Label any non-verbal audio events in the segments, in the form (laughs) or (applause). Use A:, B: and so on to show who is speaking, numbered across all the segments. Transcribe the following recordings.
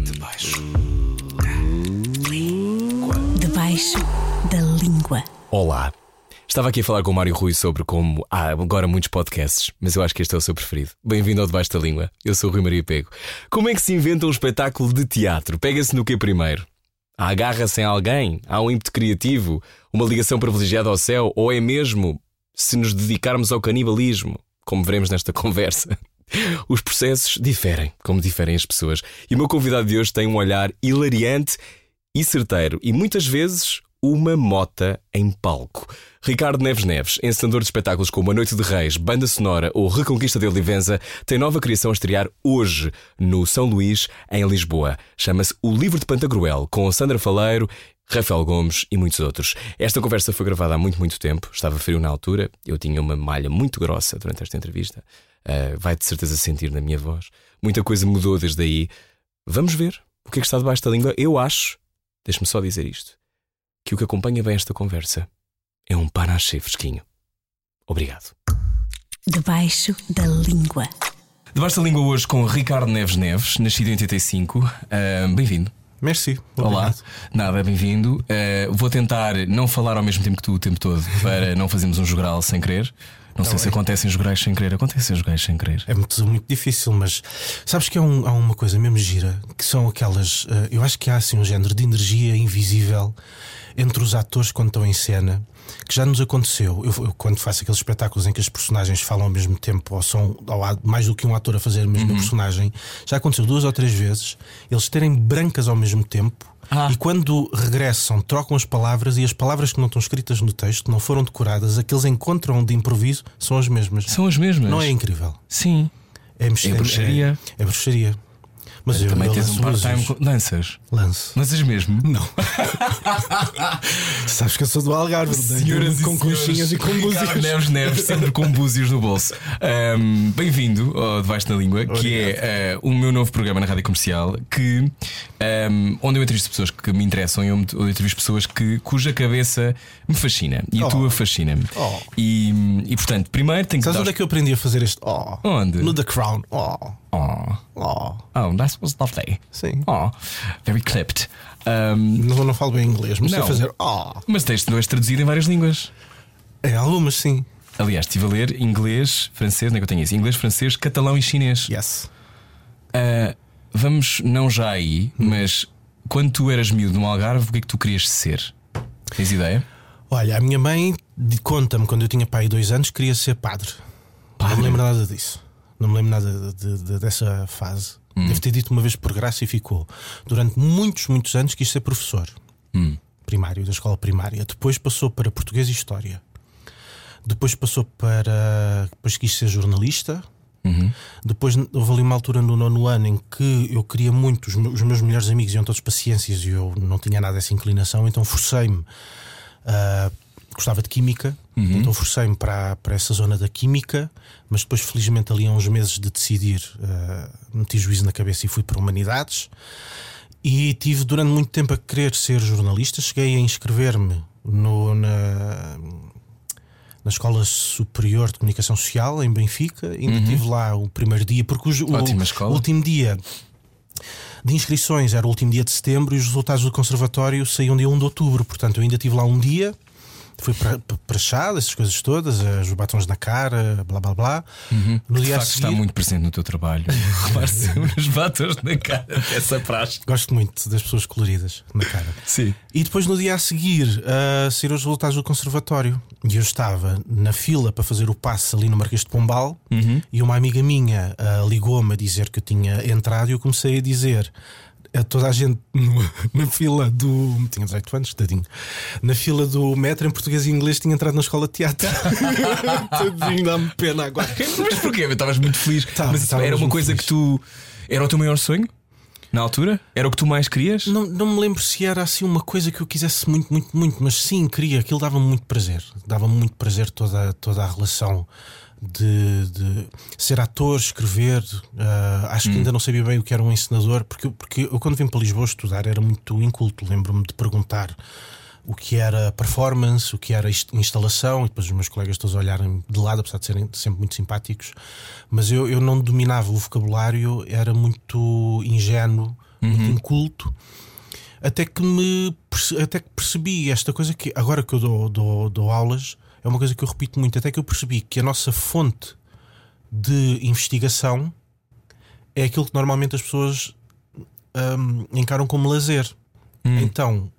A: debaixo.
B: Debaixo da língua.
A: Olá. Estava aqui a falar com o Mário Rui sobre como há agora muitos podcasts, mas eu acho que este é o seu preferido. Bem-vindo ao Debaixo da Língua. Eu sou o Rui Maria Pego. Como é que se inventa um espetáculo de teatro? Pega-se no que primeiro? Há agarra-se em alguém? Há um ímpeto criativo? Uma ligação privilegiada ao céu? Ou é mesmo se nos dedicarmos ao canibalismo? Como veremos nesta (laughs) conversa. Os processos diferem, como diferem as pessoas. E o meu convidado de hoje tem um olhar hilariante e certeiro, e muitas vezes uma mota em palco. Ricardo Neves Neves, encenador de espetáculos como A Noite de Reis, Banda Sonora ou Reconquista de Olivenza, tem nova criação a estrear hoje no São Luís, em Lisboa. Chama-se O Livro de Pantagruel, com Sandra Faleiro, Rafael Gomes e muitos outros. Esta conversa foi gravada há muito, muito tempo. Estava frio na altura. Eu tinha uma malha muito grossa durante esta entrevista. Uh, vai de certeza sentir na minha voz. Muita coisa mudou desde aí. Vamos ver o que é que está debaixo da língua. Eu acho, deixe-me só dizer isto, que o que acompanha bem esta conversa é um panache fresquinho. Obrigado.
B: Debaixo da língua.
A: Debaixo da língua hoje com Ricardo Neves Neves, nascido em 85. Uh, Bem-vindo.
C: Merci.
A: Olá, nada, bem-vindo. Uh, vou tentar não falar ao mesmo tempo que tu o tempo todo para (laughs) não fazermos um jogral sem querer. Não sei bem. se acontecem jograis sem querer. Acontecem jograis sem querer.
C: É muito, muito difícil, mas sabes que há, um, há uma coisa mesmo gira que são aquelas. Uh, eu acho que há assim um género de energia invisível entre os atores quando estão em cena que já nos aconteceu. Eu, eu, quando faço aqueles espetáculos em que as personagens falam ao mesmo tempo, ou são ou há mais do que um ator a fazer a mesma uhum. personagem, já aconteceu duas ou três vezes eles terem brancas ao mesmo tempo. Ah. E quando regressam, trocam as palavras e as palavras que não estão escritas no texto, não foram decoradas, aqueles encontram de improviso são as mesmas.
A: São as mesmas.
C: Não é incrível?
A: Sim.
C: É,
A: é bruxaria.
C: É, é bruxaria.
A: Mas eu também tens um part-time com... Lanças?
C: Lanço.
A: Lanças mesmo?
C: Não. (laughs) Sabes que eu sou do Algarve,
A: senhoras com conchinhas e com búzios. Neves Neves, (laughs) sempre com búzios no bolso. Um, Bem-vindo ao Debaixo da Língua, Obrigado. que é uh, o meu novo programa na rádio comercial, que um, onde eu entrevisto pessoas que me interessam e onde eu entrevisto pessoas que, cuja cabeça me fascina e oh. a tua fascina-me. Oh. E, e portanto, primeiro tenho
C: que. Sabes onde é que eu aprendi a fazer este? Oh.
A: Onde?
C: No The Crown. Oh.
A: Oh.
C: Oh.
A: Oh, that was lovely.
C: Sim.
A: Oh. Very clipped.
C: Um, não, não falo bem inglês, mas não. sei fazer. Oh.
A: Mas tens de traduzido em várias línguas.
C: É, algumas sim.
A: Aliás, estive a ler inglês, francês, não é que eu tenho isso? Inglês, francês, catalão e chinês.
C: Yes.
A: Uh, vamos não já aí, hum. mas quando tu eras miúdo no Algarve, o que é que tu querias ser? Tens ideia?
C: Olha, a minha mãe conta-me quando eu tinha pai dois anos queria ser padre. padre. Não me lembro nada disso. Não me lembro nada de, de, dessa fase. Hum. Deve ter dito uma vez por graça e ficou. Durante muitos, muitos anos quis ser professor
A: hum.
C: primário, da escola primária. Depois passou para português e história. Depois passou para. Depois quis ser jornalista.
A: Uhum.
C: Depois houve ali uma altura no nono ano em que eu queria muito, os meus, os meus melhores amigos iam todos para ciências e eu não tinha nada dessa inclinação, então forcei-me. Uh, gostava de química, uhum. então forcei-me para, para essa zona da química, mas depois, felizmente, ali há uns meses de decidir, uh, meti juízo na cabeça e fui para humanidades. E tive durante muito tempo a querer ser jornalista. Cheguei a inscrever-me na, na Escola Superior de Comunicação Social, em Benfica. Ainda uhum. tive lá o primeiro dia, porque o, o, o último dia de inscrições era o último dia de setembro e os resultados do conservatório saíam dia 1 de outubro. Portanto, eu ainda tive lá um dia fui para, para chá, essas coisas todas, os batons na cara, blá blá blá.
A: Uhum. No dia de facto seguir... está muito presente no teu trabalho. (laughs) os batons na cara, essa praxe.
C: Gosto muito das pessoas coloridas na cara.
A: Sim.
C: E depois no dia a seguir uh, saíram os resultados do conservatório. E eu estava na fila para fazer o passe ali no Marquês de Pombal
A: uhum.
C: e uma amiga minha uh, ligou-me a dizer que eu tinha entrado e eu comecei a dizer a toda a gente no, (laughs) na fila do. Tinha 18 anos, tadinho. Na fila do metro em português e inglês tinha entrado na escola de teatro. (laughs) tadinho, dá-me pena agora.
A: Mas porquê? Estavas muito feliz. Tava, Mas era uma coisa feliz. que tu. Era o teu maior sonho? Na altura? Era o que tu mais querias?
C: Não, não me lembro se era assim uma coisa que eu quisesse muito, muito, muito, mas sim, queria. Aquilo dava-me muito prazer. Dava-me muito prazer toda, toda a relação de, de, ser ator, escrever. Uh, acho hum. que ainda não sabia bem o que era um encenador, porque, porque eu, quando vim para Lisboa estudar, era muito inculto. Lembro-me de perguntar o que era performance, o que era instalação, e depois os meus colegas todos olharem de lado, apesar de serem sempre muito simpáticos, mas eu, eu não dominava o vocabulário, era muito ingênuo, uhum. muito inculto. Até que me até que percebi esta coisa que agora que eu dou, dou, dou aulas, é uma coisa que eu repito muito, até que eu percebi que a nossa fonte de investigação é aquilo que normalmente as pessoas um, encaram como lazer. Hum. Então,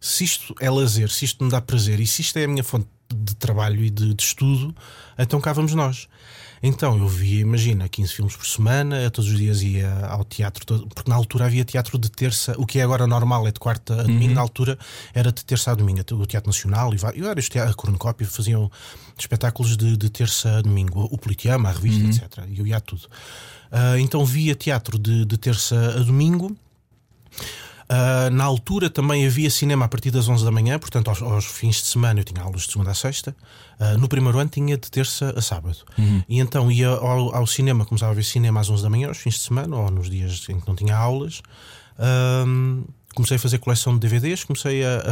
C: se isto é lazer, se isto me dá prazer e se isto é a minha fonte de trabalho e de, de estudo, então cá vamos nós. Então eu via, imagina, 15 filmes por semana, todos os dias ia ao teatro, porque na altura havia teatro de terça, o que é agora normal, é de quarta a domingo, uhum. na altura era de terça a domingo, o Teatro Nacional e vários teatros, a Cornucópia faziam espetáculos de, de, terça a domingo, o Politeama, a revista, uhum. etc. E eu ia a tudo. Uh, então via teatro de, de terça a domingo. Uh, na altura também havia cinema a partir das 11 da manhã, portanto, aos, aos fins de semana eu tinha aulas de segunda a sexta. Uh, no primeiro ano tinha de terça a sábado. Uhum. E então ia ao, ao, cinema, começava a ver cinema às 11 da manhã, aos fins de semana, ou nos dias em que não tinha aulas. Uh, comecei a fazer coleção de DVDs, comecei a,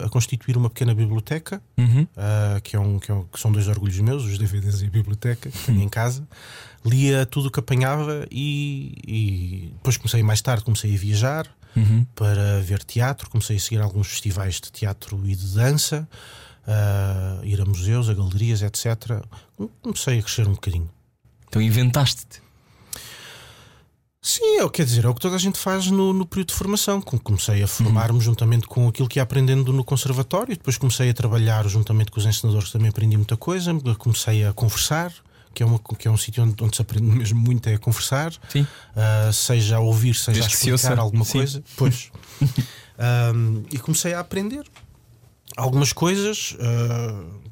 C: a, a constituir uma pequena biblioteca, uhum. que, é um, que, é um, que, são dois orgulhos meus, os DVDs e a biblioteca, que tenho em casa. Lia tudo o que apanhava e, e depois comecei mais tarde, comecei a viajar uhum. para ver teatro. Comecei a seguir alguns festivais de teatro e de dança, uh, ir a museus, a galerias, etc. Comecei a crescer um bocadinho.
A: Então inventaste-te.
C: Sim, é, quer dizer, é o que toda a gente faz no, no período de formação. Comecei a formar-me uhum. juntamente com aquilo que ia aprendendo no conservatório, depois comecei a trabalhar juntamente com os ensinadores, também aprendi muita coisa, comecei a conversar que é, uma, que é um sítio onde, onde, se aprende (laughs) mesmo muito é a conversar, uh, seja a ouvir, seja Desde a explicar alguma Sim. coisa. Pois. (laughs) um, e comecei a aprender algumas coisas. Uh,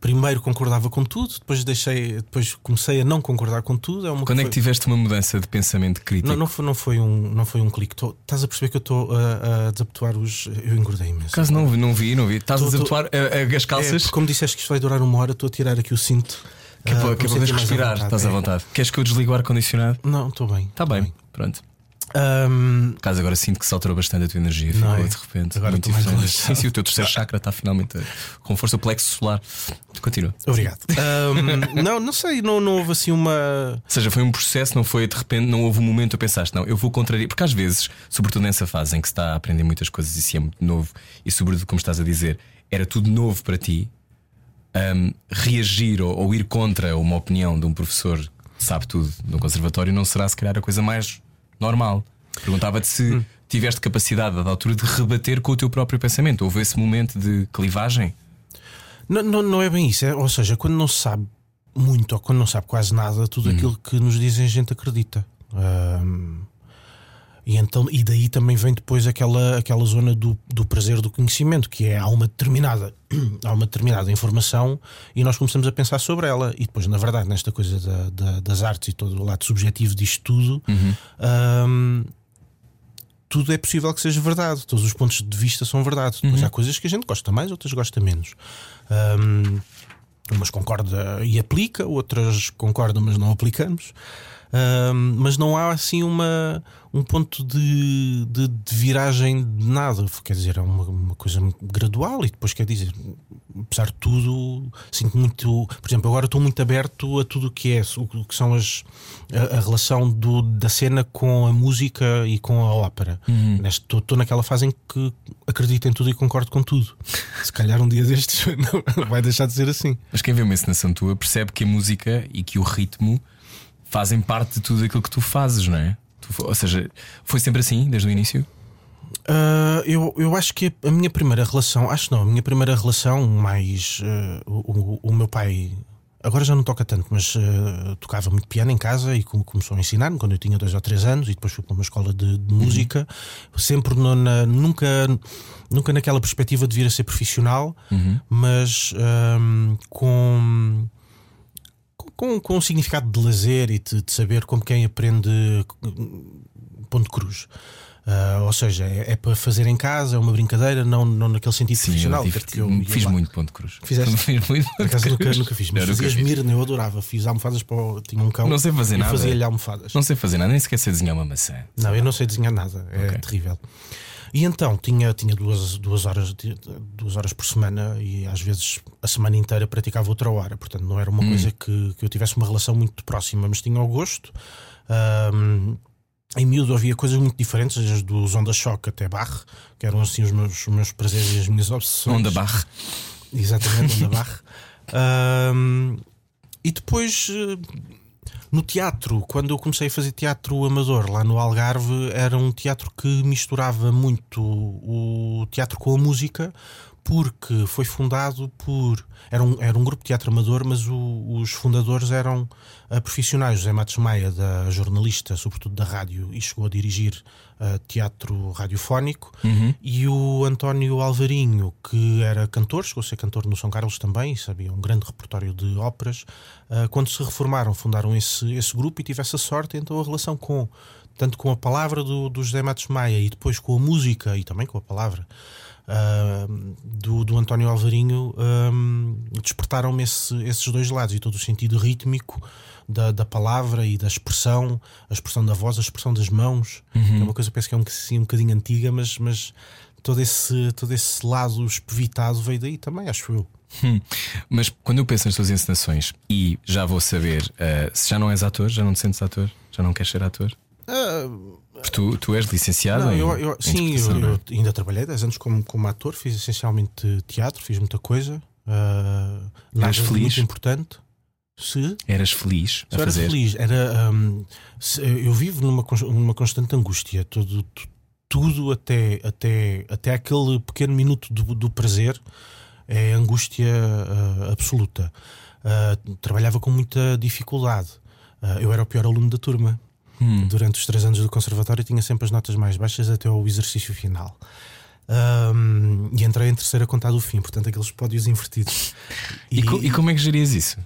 C: primeiro concordava com tudo, depois deixei, depois comecei a não concordar com tudo. É
A: uma Quando é que tiveste uma mudança de pensamento crítico?
C: Não, não, foi, não foi um, não foi um clique. Tô, estás a perceber que eu estou a, a desabotoar os. Eu engordei imenso.
A: Caso não, não vi, não vi. Estás a desabotoar as calças?
C: É, como disseste que isto vai durar uma hora, estou a tirar aqui o cinto.
A: Que é para, uh, que é para respirar, estás à vontade. Queres que eu desligue o ar-condicionado?
C: Não, estou bem.
A: Está bem. bem. pronto. Um... Caso agora sinto que saturou bastante a tua energia, ficou é? de repente.
C: Agora muito diferente.
A: Sim, sim, o teu terceiro chakra está finalmente com força o plexo solar. Continua.
C: Obrigado. Um, (laughs) não, não sei, não, não houve assim uma.
A: Ou seja, foi um processo, não foi de repente, não houve um momento que pensaste, não, eu vou contrariar. Porque às vezes, sobretudo nessa fase em que se está a aprender muitas coisas e se é muito novo, e sobretudo, como estás a dizer, era tudo novo para ti, um, reagir ou, ou, ir contra uma opinião de um professor que sabe tudo no conservatório não será se calhar a coisa mais normal. Perguntava-te se hum. tiveste capacidade da altura de rebater com o teu próprio pensamento. Houve esse momento de clivagem?
C: Não, não, não é bem isso. É, ou seja, quando não se sabe muito ou quando não sabe quase nada, tudo hum. aquilo que nos dizem a gente acredita. Um, e, então, e daí também vem depois aquela, aquela zona do, do prazer do conhecimento, que é há uma determinada (clears throat) há uma determinada informação e nós começamos a pensar sobre ela. E depois, na verdade, nesta coisa da, da, das artes e todo o lado subjetivo disto tudo, uhum. um, tudo é possível que seja verdade. Todos os pontos de vista são verdade. Depois uhum. há coisas que a gente gosta mais, outras gosta menos. Um, umas concorda e aplica, outras concordam, mas não aplicamos mas não há assim uma, um ponto de, de, de, viragem de nada. Quer dizer, é uma, uma, coisa gradual e depois quer dizer, apesar de tudo, sinto muito. Por exemplo, agora estou muito aberto a tudo o que é, o que são as, a, a relação do, da cena com a música e com a ópera. Uhum. Estou, estou naquela fase em que acredito em tudo e concordo com tudo. Se calhar um dia destes (laughs) não, vai deixar de ser assim.
A: Mas quem vê uma encenação tua percebe que a música e que o ritmo fazem parte de tudo aquilo que tu fazes, não é? Ou seja, foi sempre assim desde o início?
C: Uh, eu, eu acho que a minha primeira relação, acho não, a minha primeira relação mais. Uh, o, o, meu pai, agora já não toca tanto, mas uh, tocava muito piano em casa e começou a ensinar-me quando eu tinha dois ou três anos e depois fui para uma escola de, de música, uhum. sempre no, na, nunca, nunca naquela perspectiva de vir a ser profissional, uhum. mas com com, com um significado de lazer e de, de saber como quem aprende ponto cruz. Uh, ou seja, é, é, para fazer em casa, é uma brincadeira, não, não naquele sentido Sim, profissional.
A: Eu, eu fiz lá. muito ponto cruz.
C: Fizeste? (laughs)
A: fiz muito
C: Por acaso nunca, nunca fiz, mas fazias Mirna, eu adorava. Fiz almofadas para o, tinha um cão.
A: Não sei fazer nada.
C: Fazia-lhe almofadas.
A: Não sei fazer nada, nem sequer sei desenhar uma maçã.
C: Não, eu não sei desenhar nada, é okay. terrível. E então tinha, tinha duas, duas, horas, duas horas por semana e às vezes a semana inteira praticava outra hora. Portanto, não era uma hum. coisa que, que eu tivesse uma relação muito próxima, mas tinha o gosto. Um, em miúdo havia coisas muito diferentes, desde dos Onda Choque até Barre, que eram assim os meus, os meus prazeres e as minhas obsessões.
A: Onda Barre.
C: Exatamente, Onda Barre. um, (laughs) e depois eh, no teatro, quando eu comecei a fazer teatro amador lá no Algarve, era um teatro que misturava muito o teatro com a música, porque foi fundado por. Era um, era um grupo de teatro amador, mas o, os fundadores eram uh, profissionais. José Matos Maia, da jornalista, sobretudo da rádio, e chegou a dirigir uh, teatro radiofónico,
A: uhum.
C: e o António Alvarinho, que era cantor, chegou a ser cantor no São Carlos também, e sabia um grande repertório de óperas. Uh, quando se reformaram, fundaram esse, esse grupo e tivesse a sorte, então a relação com. Tanto com a palavra do, do José Matos Maia e depois com a música e também com a palavra uh, do, do António Alvarinho um, despertaram-me esse, esses dois lados e todo o sentido rítmico da, da palavra e da expressão, a expressão da voz, a expressão das mãos. Uhum. É uma coisa que penso que é um, assim, um bocadinho antiga, mas, mas todo, esse, todo esse lado espevitado veio daí também, acho eu.
A: Hum. Mas quando eu penso nas tuas encenações e já vou saber uh, se já não és ator, já não te sentes ator, já não queres ser ator?
C: Uh,
A: Tu, tu és licenciado
C: não,
A: em,
C: eu, eu, Sim, eu, eu, ainda trabalhei 10 anos como, como ator, fiz essencialmente teatro, fiz muita coisa. Uh,
A: Eras feliz?
C: Muito importante. Se,
A: Eras feliz
C: a fazer? Era feliz. Era, um, se, eu vivo numa, numa constante angústia. Todo, tudo até, até, até aquele pequeno minuto do, do prazer é angústia uh, absoluta. Uh, trabalhava com muita dificuldade. Uh, eu era o pior aluno da turma. Hum. Durante os três anos do conservatório tinha sempre as notas mais baixas até ao exercício final. Um, e entrei em terceira contada do fim, portanto, aqueles pódios invertidos. (laughs)
A: E, e, e como é que gerias isso?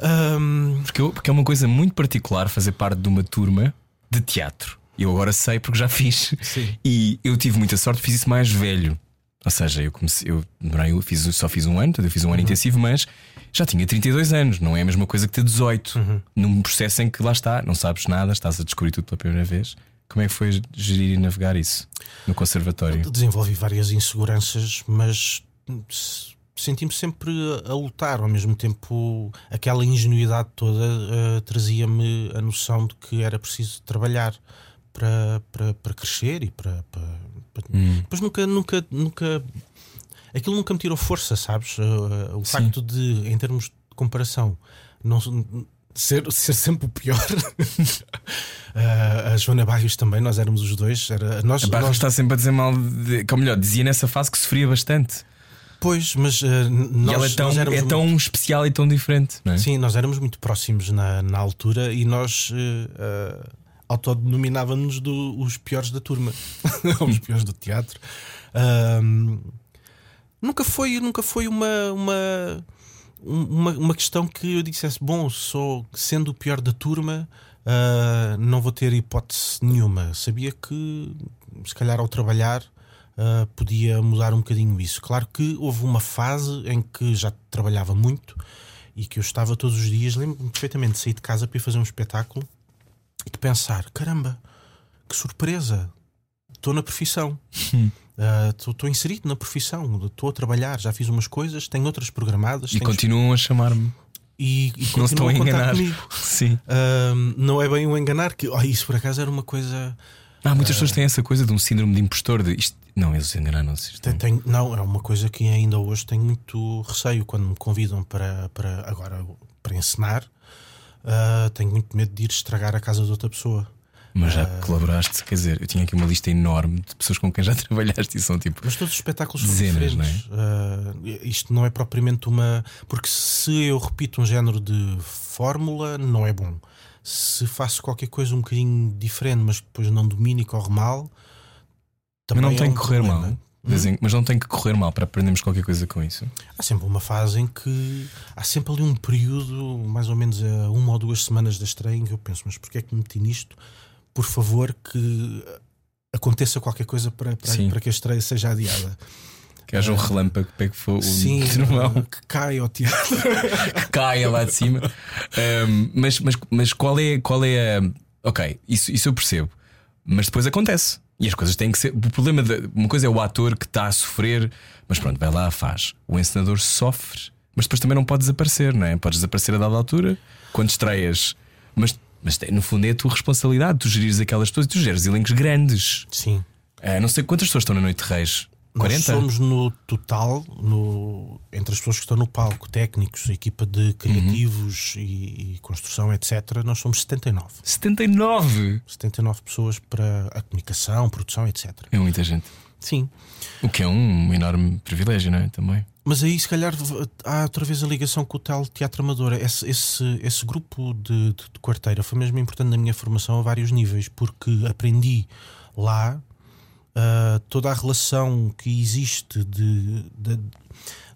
C: Um...
A: Porque, eu, porque é uma coisa muito particular fazer parte de uma turma de teatro. Eu agora sei porque já fiz.
C: Sim.
A: E eu tive muita sorte, fiz isso mais velho. Ou seja, eu comecei, eu, eu fiz, só fiz um ano, eu fiz um ano uhum. intensivo, mas já tinha 32 anos, não é a mesma coisa que ter 18. Uhum. Num processo em que lá está, não sabes nada, estás a descobrir tudo pela primeira vez. Como é que foi gerir e navegar isso no conservatório?
C: Eu desenvolvi várias inseguranças, mas senti-me sempre a lutar. Ao mesmo tempo, aquela ingenuidade toda uh, trazia-me a noção de que era preciso trabalhar para, para, para crescer e para. para, para... Hum. Depois nunca, nunca, nunca aquilo nunca me tirou força, sabes? Uh, o Sim. facto de, em termos de comparação, não ser, ser sempre o pior. uh, (laughs) a Joana Barrios também, nós éramos os dois. Era, nós,
A: a Barrios
C: nós...
A: está sempre a dizer mal, de, ou melhor, dizia nessa fase que sofria bastante.
C: Pois, mas uh, nós,
A: e ela é tão, é tão especial e tão diferente. É?
C: Sim, nós éramos muito próximos na, na altura e nós uh, autodenominávamos os piores da turma, (laughs) os piores do teatro. Uh, nunca foi, nunca foi uma, uma, uma, uma questão que eu dissesse: bom, sou sendo o pior da turma, uh, não vou ter hipótese nenhuma. Sabia que, se calhar, ao trabalhar. Uh, podia mudar um bocadinho isso. Claro que houve uma fase em que já trabalhava muito e que eu estava todos os dias, lembro-me perfeitamente de sair de casa para ir fazer um espetáculo e de pensar: caramba, que surpresa, estou na profissão. Estou uh, inserido na profissão, estou a trabalhar, já fiz umas coisas, tenho outras programadas.
A: E continuam a chamar-me.
C: E,
A: e não estou a enganar. Comigo. (laughs) Sim.
C: Uh, não é bem o enganar, que oh, isso por acaso era uma coisa.
A: Ah, muitas uh, pessoas têm essa coisa de um síndrome de impostor. De isto... Não, eles enganaram-se.
C: Tem, não, é uma coisa que ainda hoje tenho muito receio quando me convidam para, para agora para encenar. Uh, tenho muito medo de ir estragar a casa de outra pessoa.
A: Mas já uh... colaboraste, quer dizer, eu tinha aqui uma lista enorme de pessoas com quem já (laughs) trabalhaste e são tipo.
C: Mas todos os espetáculos dezenas, são diferentes. Não é? Uh, isto não é propriamente uma. Porque se eu repito um género de fórmula, não é bom. Se faço qualquer coisa um bocadinho diferente, mas depois não domino e corre mal.
A: Também mas não é tem um que correr problema. mal. Hum? Mas não tem que correr mal para aprendermos qualquer coisa com isso.
C: Há sempre uma fase em que há sempre ali um período, mais ou menos a uma ou duas semanas da estreia, em que eu penso, mas porquê é que me meti nisto? por favor, que aconteça qualquer coisa para, para, para que a estreia seja adiada.
A: Que haja um ah, relâmpago que pegue fogo.
C: Sim, (laughs) que caia ao teatro. (laughs)
A: que caia lá de cima. Um, mas, mas, mas qual é, qual é a. Ok, isso, isso eu percebo. Mas depois acontece. E as coisas têm que ser. O problema de uma coisa é o ator que está a sofrer, mas pronto, vai lá, faz. O encenador sofre, mas depois também não pode desaparecer, não é? Podes desaparecer a dada altura quando estreias. Mas, mas no fundo é a tua responsabilidade, tu gerires aquelas pessoas e tu geres elencos grandes.
C: Sim.
A: É, não sei quantas pessoas estão na Noite de Reis. 40?
C: Nós somos no total, no, entre as pessoas que estão no palco, técnicos, equipa de criativos
A: Uhum.
C: e, e construção, etc., nós somos 79.
A: 79!
C: 79 pessoas para a comunicação, produção, etc.
A: É muita gente.
C: Sim.
A: O que é um enorme privilégio, não é? Também.
C: Mas aí, se calhar, há outra vez a ligação com o tal Teatro Amador. Esse, esse, esse grupo de, de, de quarteira foi mesmo importante na minha formação a vários níveis, porque aprendi lá uh, toda a relação que existe de, de,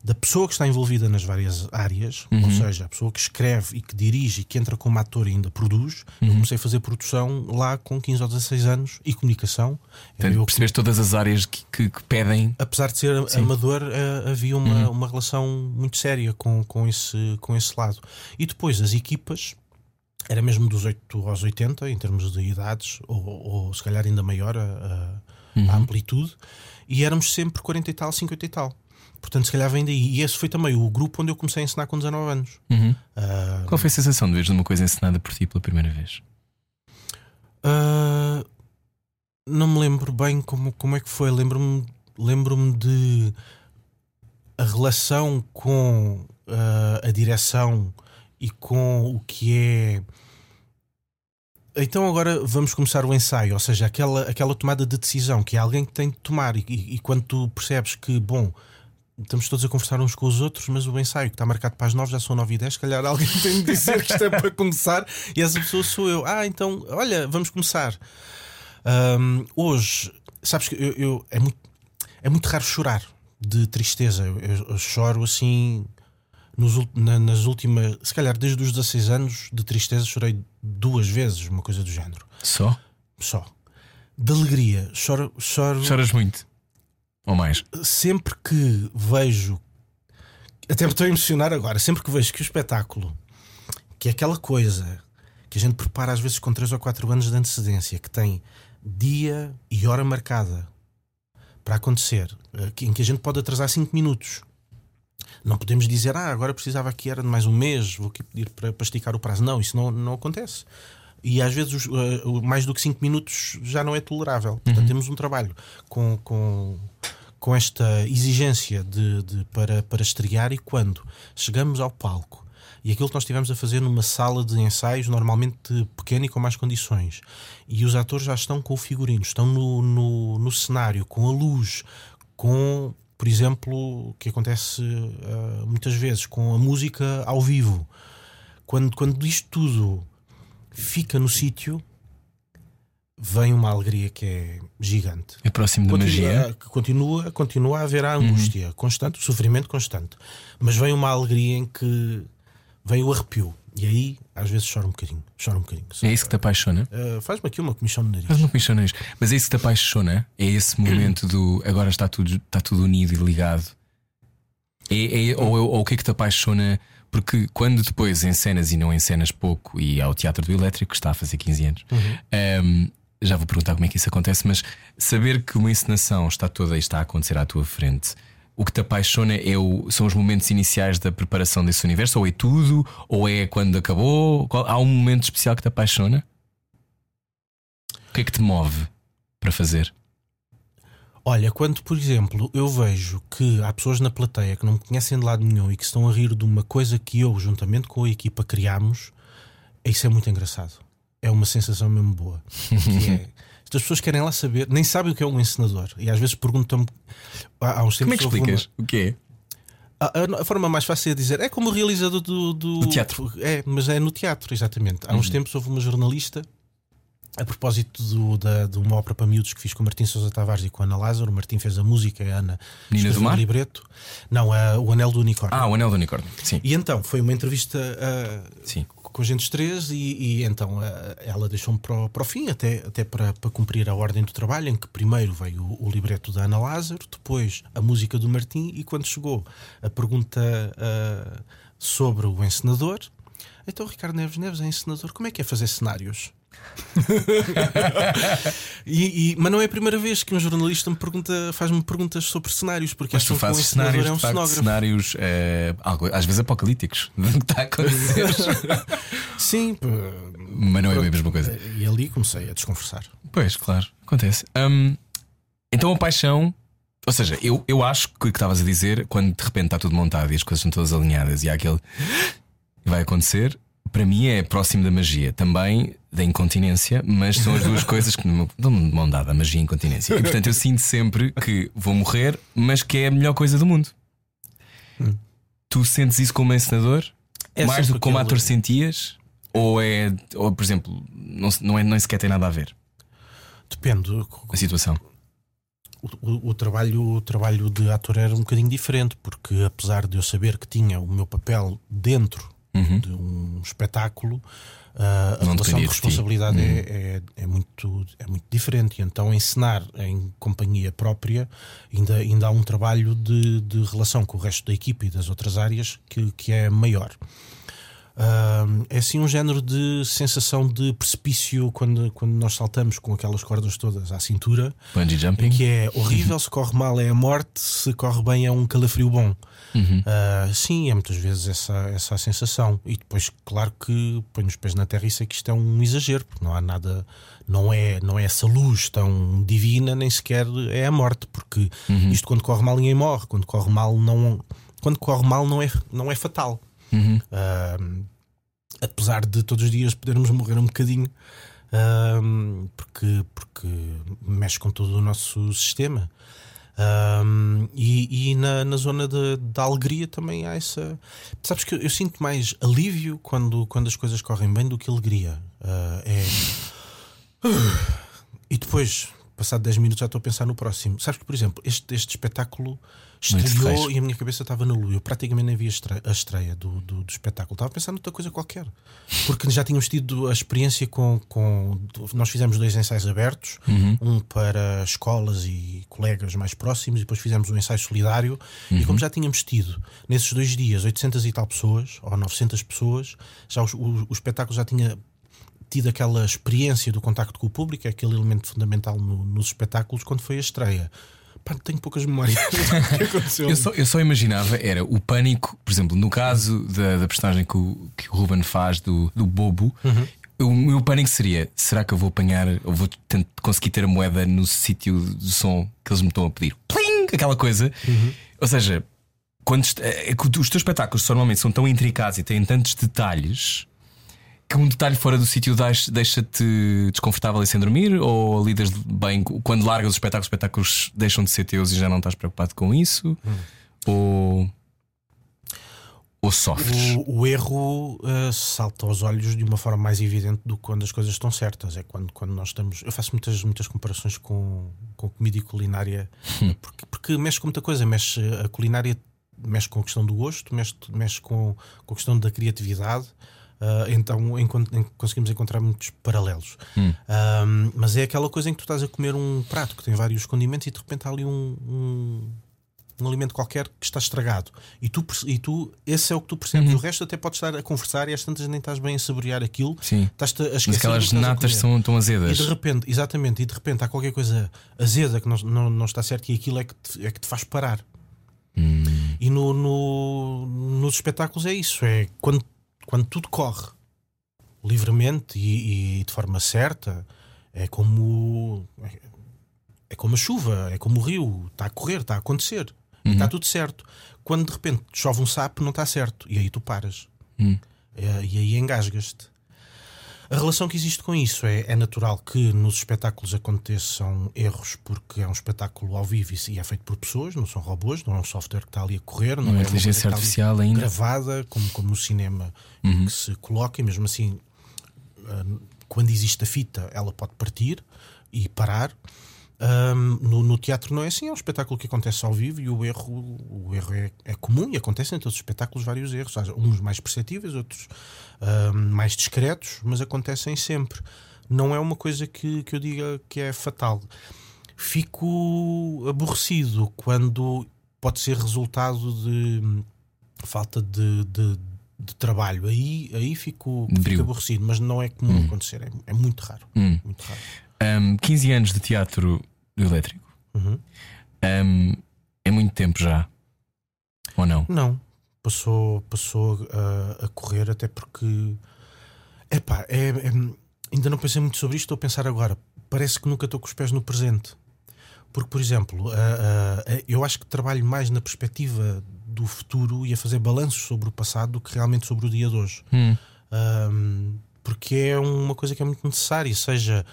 C: da pessoa que está envolvida nas várias áreas,
A: Uhum.
C: ou seja, a pessoa que escreve e que dirige e que entra como ator e ainda produz.
A: Uhum.
C: Eu comecei a fazer produção lá com 15 ou 16 anos e comunicação.
A: Portanto,
C: eu
A: percebes todas as áreas que, que- que pedem.
C: apesar de ser amador, eh, havia uma, uma relação muito séria com, com, esse, com esse lado. E depois as equipas, era mesmo dos 8 aos 80, em termos de idades, ou, ou se calhar ainda maior a, a- a amplitude, e éramos sempre 40 e tal, 50 e tal. Portanto, se calhar vem daí. E esse foi também o grupo onde eu comecei a ensinar com 19 anos. Ah,
A: Qual foi a sensação de veres uma coisa encenada por ti pela primeira vez?
C: Ah, não me lembro bem como, como é que foi. Lembro-me lembro de a relação com ah, a direção e com o que é. Então agora vamos começar o ensaio, ou seja, aquela, aquela tomada de decisão que é alguém que tem de tomar, e, e- quando tu percebes que, bom, estamos todos a conversar uns com os outros, mas o ensaio que está marcado para as 9 já são 9 e 10, se calhar alguém (laughs) tem de dizer que isto é para começar e essa pessoa sou eu. Ah, então, olha, vamos começar. Ahm, hoje, sabes que eu, eu- é, muito, é muito raro chorar de tristeza. Eu, eu- eu choro assim nos na- nas últimas, se calhar desde os 16 anos de tristeza, chorei duas vezes, uma coisa do género.
A: Só?
C: Só. De alegria, choro, choro
A: Choras muito? Ou mais?
C: sempre que vejo, até me estou a emocionar agora, sempre que vejo que o espetáculo, que é aquela coisa que a gente prepara às vezes com 3 ou 4 anos de antecedência, que tem dia e hora marcada para acontecer, eh, em que a gente pode atrasar 5 minutos. Não podemos dizer, ah, agora precisava aqui era de mais um mês, vou aqui pedir para, para esticar o prazo. Não, isso não, não acontece. E às vezes os, o- mais do que 5 minutos já não é tolerável. Portanto, temos um trabalho com, com, com esta exigência de, de- para, para estrear e quando chegamos ao palco e aquilo que nós estivemos a fazer numa sala de ensaios normalmente pequena e com mais condições e os atores já estão com o figurino, estão no, no, no cenário, com a luz, com, por exemplo, o que acontece ah, muitas vezes, com a música ao vivo. Quando, quando isto tudo fica no sítio, vem uma alegria que é gigante.
A: É próximo da magia?
C: Continua, continua, continua a haver a angústia constante, o sofrimento constante. Mas vem uma alegria em que vem o arrepio. E aí, às vezes, choro um bocadinho. Choro um bocadinho.
A: É isso que te apaixona?
C: Uh, Faz-me aqui uma comissão de nariz.
A: Mas não comichona isto. Mas é isso que te apaixona? É esse momento do agora está tudo, está tudo unido e ligado? É, é- ou, ou o que é que te apaixona? Porque quando depois encenas e não encenas pouco, e ao Teatro do Elétrico, que está a fazer 15 anos, hum, já vou perguntar como é que isso acontece, mas saber que uma encenação está toda e está a acontecer à tua frente, o que te apaixona é o- são os momentos iniciais da preparação desse universo? Ou é tudo? Ou é quando acabou? Qual- há um momento especial que te apaixona? O que é que te move para fazer?
C: Olha, quando, por exemplo, eu vejo que há pessoas na plateia que não me conhecem de lado nenhum e que estão a rir de uma coisa que eu, juntamente com a equipa, criámos, isso é muito engraçado. É uma sensação mesmo boa. (laughs) Que é, estas pessoas querem lá saber, nem sabem o que é um encenador. E às vezes perguntam-me. Há, uns
A: Como é
C: tempos
A: que
C: houve uma-
A: explicas? O que é?
C: A, a- a forma mais fácil é dizer é como o realizador do, do,
A: Do teatro. Uhum.
C: É, mas é no teatro, exatamente. Há uns tempos houve uma jornalista a propósito do- da, de uma ópera para miúdos que fiz com o Martim Sousa Tavares e com a Ana Lázaro. O Martim fez a música, a Ana escreveu
A: do Mar?
C: o libreto. Não, a- o Anel do Unicórnio.
A: Ah, o Anel do Unicórnio. Sim.
C: E então foi uma entrevista ah,
A: Sim.
C: Com a gente os três e, e então ah, ela deixou-me para, o- para o fim, até, até para, para cumprir a ordem do trabalho, em que primeiro veio o, o libreto da Ana Lázaro, depois a música do Martim, e quando chegou a pergunta ah, sobre o encenador, Então, Ricardo Neves Neves é encenador, como é que é fazer cenários? (laughs) e, e- mas não é a primeira vez que um jornalista me pergunta, faz-me perguntas sobre cenários, porque
A: Mas tu
C: que um
A: cenários,
C: é um
A: facto, cenários algo- às vezes apocalípticos. (laughs) do que está a acontecer. (laughs)
C: Sim,
A: Mas não é a mesma coisa.
C: e ali comecei a desconversar.
A: Pois, claro, acontece. Hum, então a paixão. Ou seja, eu, eu acho que o que estavas a dizer, quando de repente está tudo montado e as coisas estão todas alinhadas e há aquele. vai acontecer, para mim é próximo da magia. Também da incontinência, mas são as duas coisas que me dão de mão dada, a magia e a incontinência. E portanto eu sinto sempre que vou morrer, mas que é a melhor coisa do mundo. Tu sentes isso como encenador?
C: É
A: Mais do que como ator sentias? Ou é, ou por exemplo, não, não, é, nem sequer tem nada a ver
C: Depende.
A: a situação?
C: O, o- o trabalho, o trabalho de ator era um bocadinho diferente, porque apesar de eu saber que tinha o meu papel dentro
A: Uhum.
C: de um espetáculo, ah, a relação de responsabilidade é, é, é muito, é muito diferente. E então, ensinar em companhia própria ainda, ainda há um trabalho de, de relação com o resto da equipe e das outras áreas que, que é maior. Ah, é assim um género de sensação de precipício quando, quando nós saltamos com aquelas cordas todas à cintura
A: Bungee jumping?
C: que é horrível, se corre mal é a morte, se corre bem é um calafrio bom. Ah, sim, é muitas vezes essa, essa a sensação. E depois, claro que ponho os pés na terra e sei que isto é um exagero, porque não há nada, não é, não é essa luz tão divina, nem sequer é a morte, porque isto quando corre mal ninguém morre, quando corre mal não, quando corre mal não é, não é fatal. Ah, apesar de todos os dias podermos morrer um bocadinho, ahm, porque, porque mexe com todo o nosso sistema. E e na, na zona da- da alegria também há essa. Sabes que eu, eu sinto mais alívio quando, quando as coisas correm bem do que alegria. Ah, é. (sighs) E depois, passado 10 minutos, já estou a pensar no próximo. Sabes que, por exemplo, este, este espetáculo
A: de
C: estreou e a minha cabeça estava na lua. Eu praticamente nem vi a estre- a estreia do, do, do espetáculo. Estava a pensar noutra coisa qualquer. Porque já tínhamos tido a experiência com. com nós fizemos dois ensaios abertos, um para escolas e colegas mais próximos, e depois fizemos um ensaio solidário. E como já tínhamos tido nesses dois dias 800 e tal pessoas, ou 900 pessoas, já os- o, o espetáculo já tinha tido aquela experiência do contacto com o público, é aquele elemento fundamental no- nos espetáculos, quando foi a estreia. Pá, tenho poucas memórias (laughs) do que aconteceu.
A: Eu só, eu só imaginava, era o pânico, por exemplo, no caso da, da personagem que o, que o Ruben faz do, do bobo, o meu pânico seria: será que eu vou apanhar, ou vou conseguir ter a moeda no sítio do som que eles me estão a pedir? Plim! Aquela coisa. Ou seja, quando é que os teus espetáculos normalmente são tão intricados e têm tantos detalhes que um detalhe fora do sítio deixa- deixa-te desconfortável e sem dormir? Ou lidas bem quando largas os espetáculos, os espetáculos deixam de ser teus e já não estás preocupado com isso? Ou. Ou sofres?
C: O, o erro uh, salta aos olhos de uma forma mais evidente do que quando as coisas estão certas. É quando, quando nós estamos. Eu faço muitas, muitas comparações com, com comida e culinária, porque, porque mexe com muita coisa. Mexe a culinária, mexe com a questão do gosto, mexe, mexe com, com a questão da criatividade. Uh, então encont- en- conseguimos encontrar muitos paralelos. Um, mas é aquela coisa em que tu estás a comer um prato que tem vários condimentos e de repente há ali um- um, um alimento qualquer que está estragado. E tu, e tu esse é o que tu percebes. O resto até podes estar a conversar e às tantas nem estás bem a saborear aquilo.
A: Sim.
C: Estás-te a esquecer
A: Mas aquelas
C: estás
A: natas são tão
C: E
A: azedas.
C: de repente, exatamente, e de repente há qualquer coisa azeda que não, não, não está certo e aquilo é que te, é que te faz parar. E no, no- nos espetáculos é isso: é quando, quando tudo corre livremente e, e de forma certa, é como é, como a chuva, é como o rio, está a correr, está a acontecer, e está tudo certo. Quando de repente chove um sapo, não está certo, e aí tu paras, É, e aí engasgas-te. A relação que existe com isso é, é natural que nos espetáculos aconteçam erros, porque é um espetáculo ao vivo e é feito por pessoas, não são robôs, não é um software que está ali a correr, não,
A: Não é
C: é uma
A: inteligência artificial ainda.
C: gravada, como, como no cinema, que se coloca, e mesmo assim, ah, quando existe a fita, ela pode partir e parar. Ahm, no, no teatro não é assim, é um espetáculo que acontece ao vivo e o erro, o erro é, é comum e acontece em todos os espetáculos vários erros, Há uns mais perceptíveis, outros ahm, mais discretos, mas acontecem sempre. Não é uma coisa que, que eu diga que é fatal. Fico aborrecido quando pode ser resultado de falta de, de- de trabalho. Aí, aí fico, fico aborrecido, mas não é comum acontecer, é, é muito raro.
A: Hum.
C: Muito raro.
A: Um, 15 anos de teatro do elétrico.
C: Uhum.
A: Um, é muito tempo já. Ou não?
C: Não, passou, passou a, a correr, até porque. Epá, é, é, ainda não pensei muito sobre isto, estou a pensar agora. Parece que nunca estou com os pés no presente. Porque, por exemplo, a- a- a- eu acho que trabalho mais na perspectiva do futuro e a fazer balanços sobre o passado do que realmente sobre o dia de hoje.
A: Hum.
C: Um, porque é uma coisa que é muito necessária, seja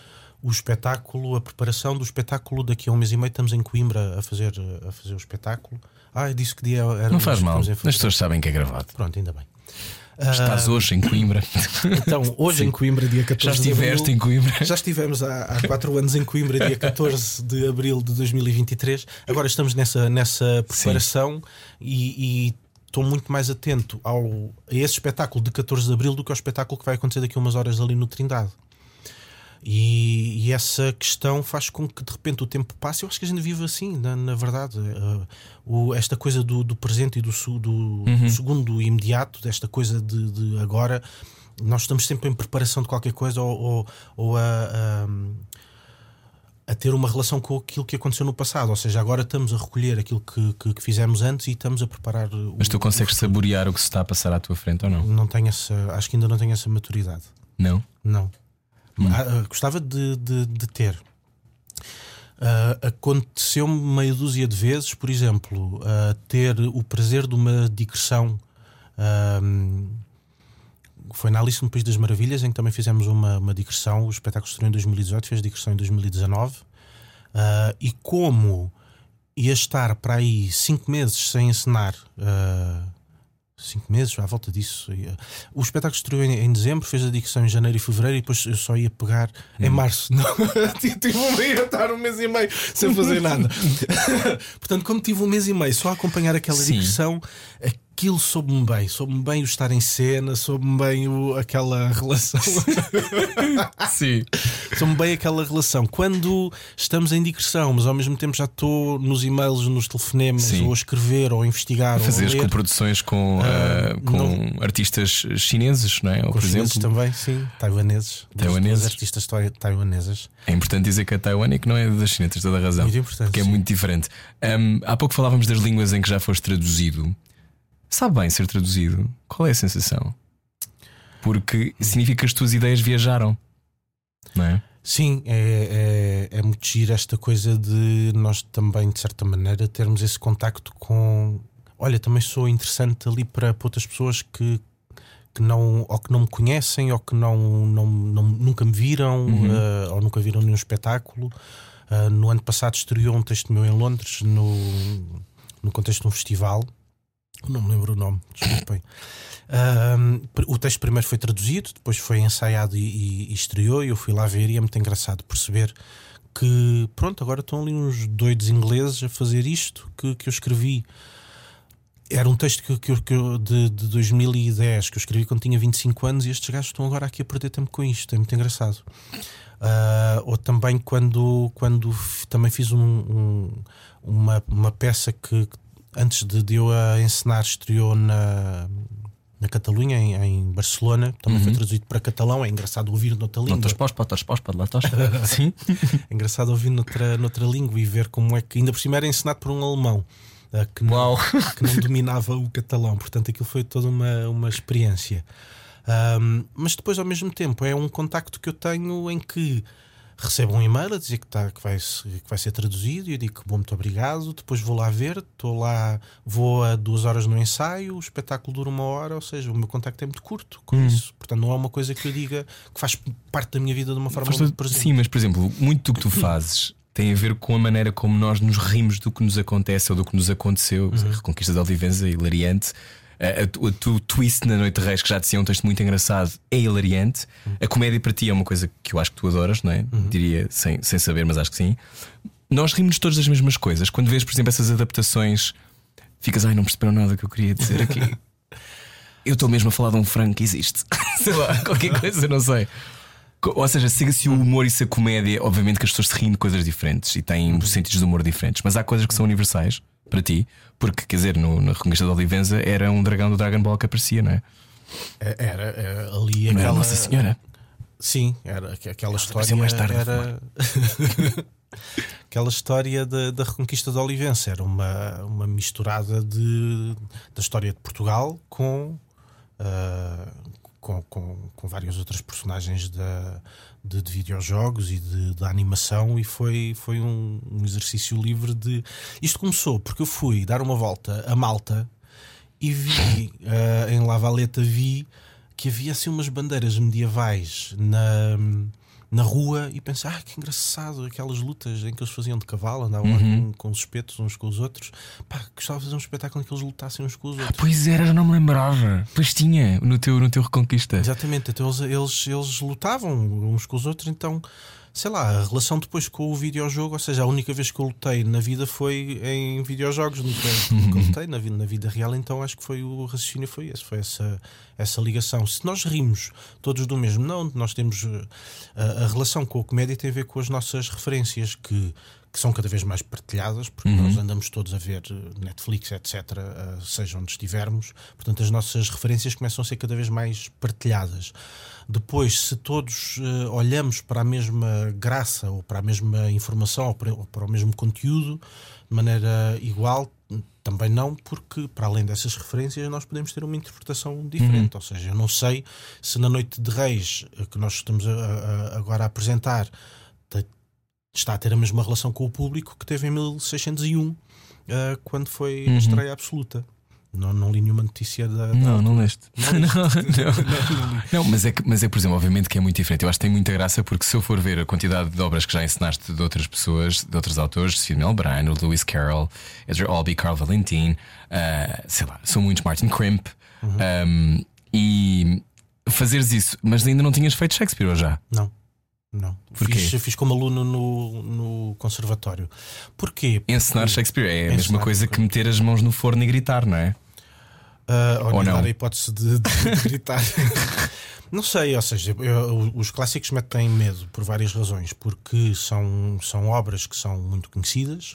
C: o espetáculo, a preparação do espetáculo. Daqui a um mês e meio estamos em Coimbra a fazer, a fazer o espetáculo. Ah, disse que dia era.
A: Não faz mal. As pessoas sabem que é gravado.
C: Pronto, ainda bem.
A: Estás hoje em Coimbra.
C: Então, hoje em Coimbra, dia 14
A: Já
C: de
A: estiveste
C: abril,
A: em Coimbra.
C: Já estivemos há, há quatro anos em Coimbra, dia (laughs) 14 de abril de 2023. Agora estamos nessa, nessa preparação e. e Estou muito mais atento ao, a esse espetáculo de 14 de Abril do que ao espetáculo que vai acontecer daqui a umas horas ali no Trindade. E, e essa questão faz com que de repente o tempo passe. Eu acho que a gente vive assim, na, na verdade. Uh, o- esta coisa do, do presente e do, do- do segundo imediato, desta coisa de, de agora, nós estamos sempre em preparação de qualquer coisa ou, ou, ou a, a- a ter uma relação com aquilo que aconteceu no passado. Ou seja, agora estamos a recolher aquilo que, que- que fizemos antes e estamos a preparar. o-
A: Mas tu consegues saborear o que se está a passar à tua frente ou não?
C: Não tenho essa, acho que ainda não tenho essa maturidade.
A: Não?
C: Não. Ah, gostava de, de- de ter. Ah, Aconteceu-me meia dúzia de vezes, por exemplo, ah, ter o prazer de uma digressão. ahm, foi na Alice no País das Maravilhas, em que também fizemos uma, uma digressão. O espetáculo estreou em 2018, fez digressão em 2019. Ah, e como ia estar para aí cinco meses sem encenar. Cinco meses, à volta disso. E, ah, O espetáculo estreou em, em dezembro, fez a dicção em janeiro e fevereiro e depois eu só ia pegar em março. (laughs) Não, tive um mês estar um mês e meio sem fazer nada. (laughs) Portanto, como tive um mês e meio só a acompanhar aquela
A: Sim.
C: dicção, aquilo soube-me bem. Soube-me bem o estar em cena, soube-me bem o, aquela (laughs) relação.
A: Sim.
C: soube-me bem aquela relação. Quando estamos em digressão, mas ao mesmo tempo já estou nos e-mails, nos telefonemas,
A: Sim.
C: ou a escrever, ou a investigar, a
A: coproduções com,
C: Ah,
A: ah, com artistas chineses, não é? Ou,
C: Com
A: por exemplo,
C: também, sim, taiwaneses.
A: Taiwaneses.
C: artistas tai- taiwanesas.
A: é importante dizer que a Taiwan é que não é da China, tens toda a razão.
C: Muito importante,
A: Porque é
C: sim.
A: muito diferente. Ahm, há pouco falávamos das línguas em que já foste traduzido. Sabe bem ser traduzido? Qual é a sensação? Porque significa que as tuas ideias viajaram, não é?
C: Sim, é, é, é muito giro esta coisa de nós também, de certa maneira, termos esse contacto com. Olha, também sou interessante ali para, para outras pessoas que, que não, ou que não me conhecem, ou que não, não, não- nunca me viram, eh, ou nunca viram nenhum espetáculo. Eh, no ano passado estreou um texto meu em Londres, no, no contexto de um festival. Não me lembro o nome, desculpem. Ahm, o texto primeiro foi traduzido, depois foi ensaiado e, e, e estreou. E eu fui lá ver e é muito engraçado perceber que, pronto, agora estão ali uns doidos ingleses a fazer isto que, que eu escrevi. Era um texto que, que, que eu- de, de 2010 que eu escrevi quando tinha 25 anos e estes gajos estão agora aqui a perder tempo com isto. É muito engraçado. Ah, ou também quando, quando também fiz um- um- uma, uma peça que que antes de, de eu a encenar estreou na, na Catalunha, em, em Barcelona, também foi traduzido para catalão. É engraçado ouvir noutra língua.
A: Estás pós, estás pós, lá estás. (laughs) Sim.
C: É engraçado ouvir noutra, noutra língua e ver como é que, ainda por cima, era ensinado por um alemão ah, que, não, (laughs) que não dominava o catalão. Portanto, aquilo foi toda uma, uma experiência. Ahm, mas depois, ao mesmo tempo, é um contacto que eu tenho em que recebo um e-mail a dizer que, tá, que, vai, que vai ser traduzido e eu digo bom, muito obrigado. Depois vou lá ver, estou lá, vou a duas horas no ensaio, o espetáculo dura uma hora, ou seja, o meu contacto é muito curto com isso. Portanto, não é uma coisa que eu diga que faz parte da minha vida de uma forma
A: Faz
C: muito presente.
A: Sim, mas por exemplo, muito do que tu (clears throat) fazes tem a ver com a maneira como nós nos rimos do que nos acontece ou do que nos aconteceu.
C: Uhum.
A: Reconquista de Olivenza, hilariante. Tu- a tu twist na Noite de Reis, que já dizia um texto muito engraçado, é hilariante.
C: Uhum.
A: A comédia para ti é uma coisa que eu acho que tu adoras, não é? Diria sem, sem saber, mas acho que sim. Nós rimos todas das mesmas coisas. Quando vês, por exemplo, essas adaptações, ficas, ai, não perceberam nada que eu queria dizer aqui. (laughs) Eu estou mesmo a falar de um frango que existe. (laughs) sei lá, qualquer coisa, não sei. Ou seja, se se o humor e se a comédia, obviamente que as pessoas se riem de coisas diferentes e têm sentidos de humor diferentes, mas há coisas que são universais para ti, porque quer dizer, no, na Reconquista de Olivenza era um dragão do Dragon Ball que aparecia, não é?
C: É, Era, era ali
A: Não era
C: aquela.
A: Nossa Senhora.
C: Sim, era aqu- aquela história.
A: apareceu mais tarde,
C: era (laughs) aquela história da, da Reconquista de Olivença. Era uma, uma misturada de, da história de Portugal com, ah, com, com, com várias outras personagens da, de, de videojogos e de, de animação. E foi, foi um, um exercício livre de. Isto começou porque eu fui dar uma volta a Malta e vi ah, (coughs) em Lavaleta vi que havia assim umas bandeiras medievais na, na rua e pensei, ah, que engraçado, aquelas lutas em que eles faziam de cavalo, andavam lá com, com os espetos uns com os outros. Pá, gostava de fazer um espetáculo em que eles lutassem uns com os outros.
A: Pois era, já não me lembrava. Pois tinha, no teu, no teu Reconquista.
C: Exatamente, então eles, eles, eles lutavam uns com os outros, então sei lá, a relação depois com o videojogo, ou seja, a única vez que eu lutei na vida foi em videojogos, (laughs) nunca, lutei na vida, na vida real, então acho que foi o raciocínio foi esse, foi essa, essa ligação. Se nós rimos todos do mesmo, não, nós temos uh, a, a relação com a comédia tem a ver com as nossas referências que que são cada vez mais partilhadas, porque nós andamos todos a ver uh, Netflix, etc., uh, seja onde estivermos, portanto, as nossas referências começam a ser cada vez mais partilhadas. Depois, se todos uh, olhamos para a mesma graça, ou para a mesma informação, ou para, ou para o mesmo conteúdo, de maneira igual, também não, porque para além dessas referências nós podemos ter uma interpretação diferente. Ou seja, eu não sei se na Noite de Reis, que nós estamos a- a- agora a apresentar, está a ter a mesma relação com o público que teve em 1601, eh, quando foi a estreia absoluta. Não, não li nenhuma notícia da. da
A: Não, não leste. (laughs)
C: Não
A: Não, não. Não, mas é, que, mas é, por exemplo, obviamente que é muito diferente. Eu acho que tem muita graça porque se eu for ver a quantidade de obras que já ensinaste de outras pessoas, de outros autores, Sidney o Lewis Carroll, Edgar Albee, Carl Valentin, ah, sei lá, são muitos, Martin Crimp, um, e fazeres isso, mas ainda não tinhas feito Shakespeare ou já?
C: Não. Não.
A: Porquê?
C: Fiz, fiz como aluno no, no conservatório. Porquê?
A: Ensinar Shakespeare é a mesma coisa que meter as mãos no forno e gritar, não é?
C: Ah,
A: Ou
C: ou
A: não?
C: a hipótese de, de- de (laughs) gritar. não sei, ou seja, eu- os clássicos metem medo por várias razões. Porque são, são obras que são muito conhecidas,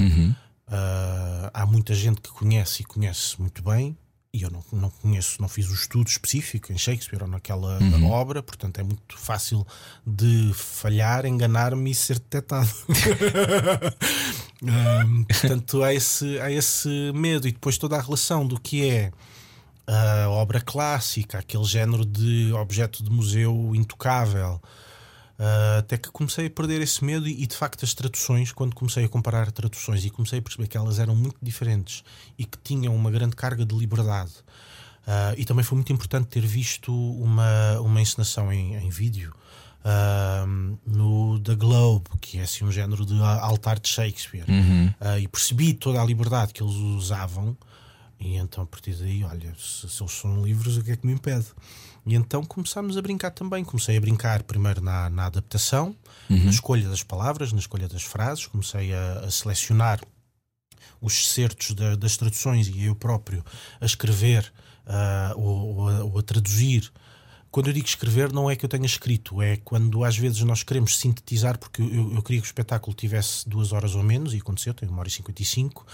C: Ah, há muita gente que conhece e conhece muito bem. E eu não, não conheço, não fiz o estudo específico em Shakespeare ou naquela obra, portanto é muito fácil de falhar, enganar-me e ser detectado. (laughs) Ahm, portanto, há esse, há esse medo e depois toda a relação do que é a obra clássica, aquele género de objeto de museu intocável. Ah, até que comecei a perder esse medo e, e, de facto as traduções, quando comecei a comparar traduções e comecei a perceber que elas eram muito diferentes e que tinham uma grande carga de liberdade. Ah, e também foi muito importante ter visto uma, uma encenação em, em vídeo ah, no The Globe, que é assim um género de altar de Shakespeare, Ah, e percebi toda a liberdade que eles usavam. E então, a partir daí, olha, se, se eles são livres, o que é que me impede? E então começámos a brincar também. Comecei a brincar primeiro na, na adaptação, na escolha das palavras, na escolha das frases. Comecei a, a selecionar os certos da- das traduções e eu próprio a escrever ah, ou, ou a, ou a traduzir. Quando eu digo escrever, não é que eu tenha escrito, é quando às vezes nós queremos sintetizar, porque eu, eu, queria que o espetáculo tivesse duas horas ou menos, e aconteceu, tem uma hora e cinquenta e cinco,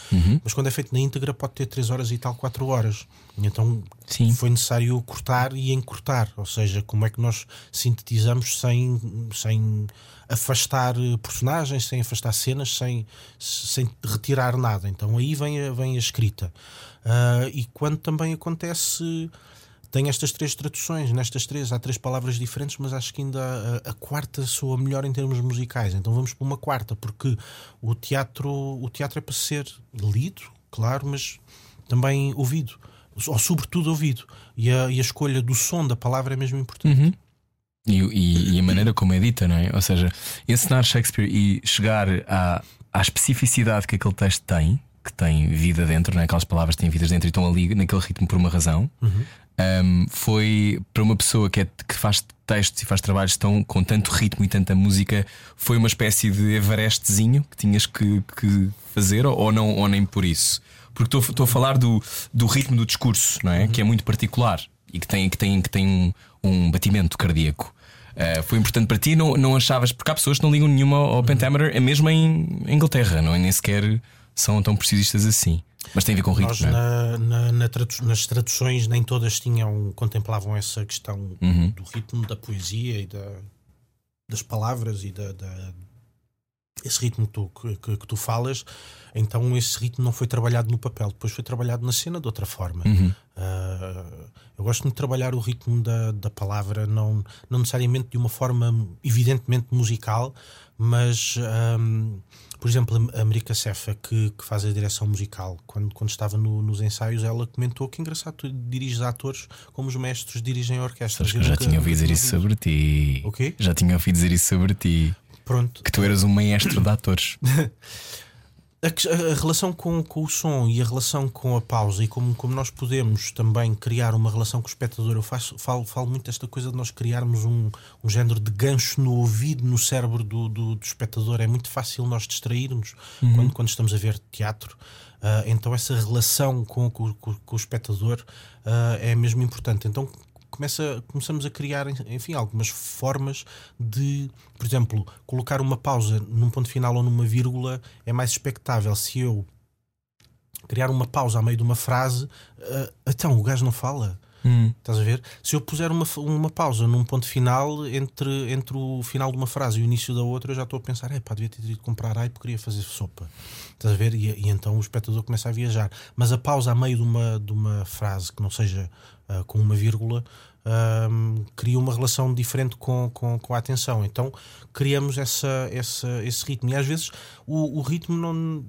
C: mas quando é feito na íntegra pode ter três horas e tal, quatro horas. Então
A: Sim.
C: foi necessário cortar e encurtar, ou seja, como é que nós sintetizamos sem, sem afastar eh, personagens, sem afastar cenas, sem, sem retirar nada. Então aí vem a, vem a escrita. Ah, e quando também acontece. Tem estas três traduções, nestas três há três palavras diferentes, mas acho que ainda a, a quarta soa melhor em termos musicais. Então vamos para uma quarta, porque o teatro, o teatro é para ser lido, claro, mas também ouvido, ou sobretudo ouvido. E a, e a escolha do som da palavra é mesmo importante.
A: E, e- e a maneira como é dita, não é? Ou seja, ensinar Shakespeare e chegar à, à especificidade que aquele texto tem, que tem vida dentro, não é? aquelas palavras têm vidas dentro e estão ali naquele ritmo por uma razão, um, foi para uma pessoa que, é- que faz textos e faz trabalhos tão, com tanto ritmo e tanta música, foi uma espécie de Everestzinho que tinhas que, que fazer, ou, não, ou nem por isso. Porque estou- a falar do, do ritmo do discurso, não é? Que é muito particular e que tem, que tem, que tem um, um batimento cardíaco. Uh, foi importante para ti? Não, não achavas? Porque há pessoas que não ligam nenhuma ao pentameter, é mesmo em Inglaterra, não é? Nem sequer são tão precisistas assim. Mas tem a ver com ritmo.
C: Nós,
A: é?
C: na- na- na tradu- nas traduções, nem todas tinham, contemplavam essa questão
A: Uhum.
C: do ritmo da poesia e da- das palavras e da, da- esse ritmo que tu, que, que- tu falas. Então, esse ritmo não foi trabalhado no papel, depois foi trabalhado na cena de outra forma.
A: Uhum.
C: Ah, eu gosto muito de trabalhar o ritmo da, da palavra, não, não necessariamente de uma forma evidentemente musical, mas, ahm, por exemplo, a América Cefa, que, que faz a direção musical, quando, quando estava no- nos ensaios, ela comentou que engraçado, tu diriges atores como os mestres dirigem a orquestra.
A: Sabes que eu já tinha ouvido dizer isso sobre ti.
C: O quê?
A: Já tinha ouvido dizer isso sobre ti.
C: Pronto.
A: Que tu eras um maestro de atores. (laughs)
C: A, a- relação com, com o som e a relação com a pausa e como, como nós podemos também criar uma relação com o espectador, eu faço, falo, falo muito desta coisa de nós criarmos um, um género de gancho no ouvido, no cérebro do, do, do espectador. É muito fácil nós distrairmos quando, quando estamos a ver teatro. Ah, então, essa relação com, com, com- o espectador ah, é mesmo importante. Então, começa, começamos a criar, enfim, algumas formas de, por exemplo, colocar uma pausa num ponto final ou numa vírgula é mais expectável se eu criar uma pausa a meio de uma frase, ah, então o gajo não fala.
A: Hum.
C: Estás a ver? Se eu puser uma, uma pausa num ponto final entre, entre o final de uma frase e o início da outra, eu já estou a pensar, é pá, devia ter ido comprar aipo, queria fazer sopa. Estás a ver? E, e então o espectador começa a viajar. Mas a pausa a meio de uma, de uma frase que não seja ah, com uma vírgula ahm, cria uma relação diferente com, com, com a atenção. Então criamos essa, essa, esse ritmo. E às vezes o, o ritmo não.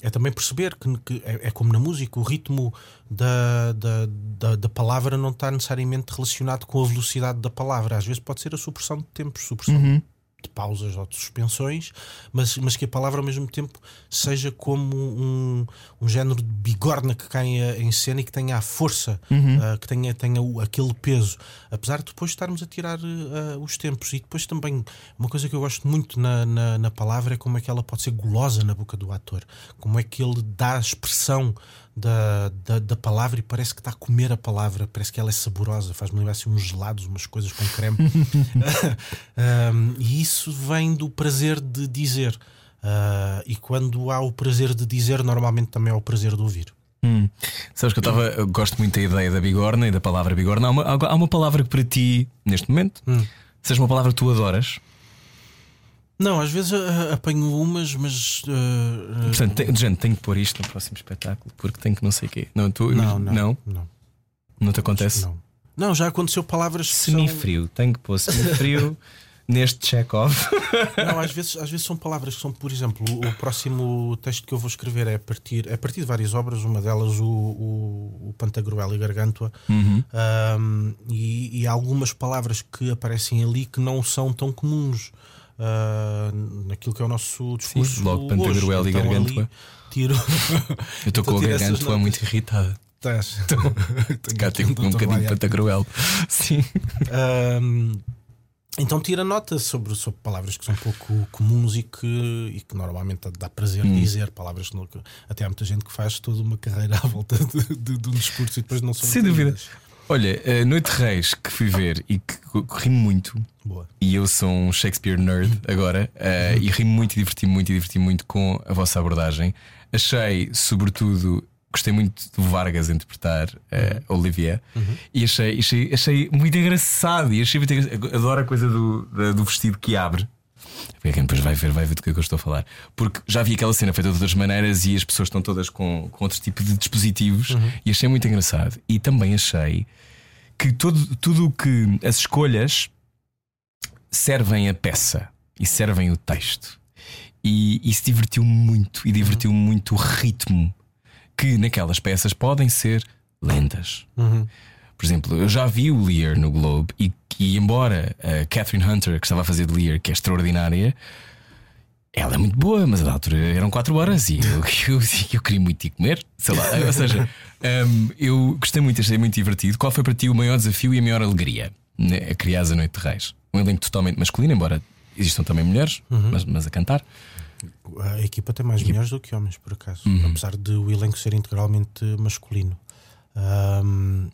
C: É também perceber que, que é, é como na música, o ritmo da, da, da, da palavra não está necessariamente relacionado com a velocidade da palavra. Às vezes pode ser a supressão de tempos, supressão de pausas ou de suspensões, mas, mas que a palavra ao mesmo tempo seja como um, um género de bigorna que caia em cena e que tenha a força, ah, que tenha, tenha o- aquele peso. Apesar de depois estarmos a tirar ah, os tempos. E depois também, uma coisa que eu gosto muito na, na, na palavra é como é que ela pode ser gulosa na boca do ator, como é que ele dá a expressão da, da, da palavra e parece que está a comer a palavra, parece que ela é saborosa, faz-me lembrar assim uns gelados, umas coisas com creme. (laughs) Um, e isso vem do prazer de dizer. Uh, e quando há o prazer de dizer, normalmente também há o prazer de ouvir.
A: Hum. Sabes que eu estava. Gosto muito da ideia da bigorna e da palavra bigorna. Há uma, há uma palavra que para ti, neste momento,
C: Hum.
A: seja uma palavra que tu adoras.
C: Não, às vezes uh, apanho umas, mas. uh,
A: Portanto, tem, gente, tenho que pôr isto no próximo espetáculo porque tenho que não sei o quê. Não, tu,
C: não, não,
A: não,
C: não,
A: não te acontece?
C: não. Não, já aconteceu palavras que são-
A: Semifrio, tenho que pôr semifrio (laughs) neste check-off.
C: Não, às vezes, às vezes são palavras que são, por exemplo, o, o próximo texto que eu vou escrever é a partir, é a partir de várias obras, uma delas o, o, o Pantagruel e Gargantua,
A: Uhum.
C: Um, e, e há algumas palavras que aparecem ali que não são tão comuns uh, naquilo que é o nosso discurso.
A: logo
C: hoje.
A: Pantagruel e
C: Então,
A: Gargantua.
C: ali Tiro. (laughs)
A: Eu (laughs) estou com a
C: notas.
A: muito irritada.
C: Estás. (laughs)
A: Cá tenho um bocadinho de pantagruel. Sim.
C: Um, então tira nota sobre, sobre palavras que são pouco comuns e que, e que normalmente dá prazer
A: Hum.
C: dizer. Palavras que até há muita gente que faz toda uma carreira à volta de, de- de um discurso e depois não são
A: Sem dúvida. Olha, a Noite de Reis que fui ver e que rimo muito.
C: Boa.
A: E eu sou um Shakespeare nerd agora uh, e ri muito e diverti muito e diverti muito com a vossa abordagem. Achei, sobretudo, gostei muito de Vargas interpretar uh, Olivier e achei, achei, achei muito engraçado. E achei muito engraçado. Adoro a coisa do, do vestido que abre. Porque quem depois vai ver, vai ver do que é que eu estou a falar. Porque já vi aquela cena feita de outras maneiras e as pessoas estão todas com, com outro tipo de dispositivos e achei muito engraçado. E também achei que todo, tudo o que as escolhas servem a peça e servem o texto. E isso divertiu muito e divertiu muito o ritmo que naquelas peças podem ser lendas.
C: Uhum.
A: Por exemplo, eu já vi o Lear no Globe e que, embora a Catherine Hunter, que estava a fazer de Lear, que é extraordinária, ela é muito boa, mas na altura eram 4 horas e eu, (laughs) eu, eu queria muito ir comer. Sei lá, ou seja, hum, eu gostei muito, achei muito divertido. Qual foi para ti o maior desafio e a maior alegria né, a criar a Noite de Reis? Um elenco totalmente masculino, embora existam também mulheres, mas, mas a cantar.
C: A equipa tem mais mulheres do que homens, por acaso,
A: Uhum.
C: apesar de o elenco ser integralmente masculino. Ahm,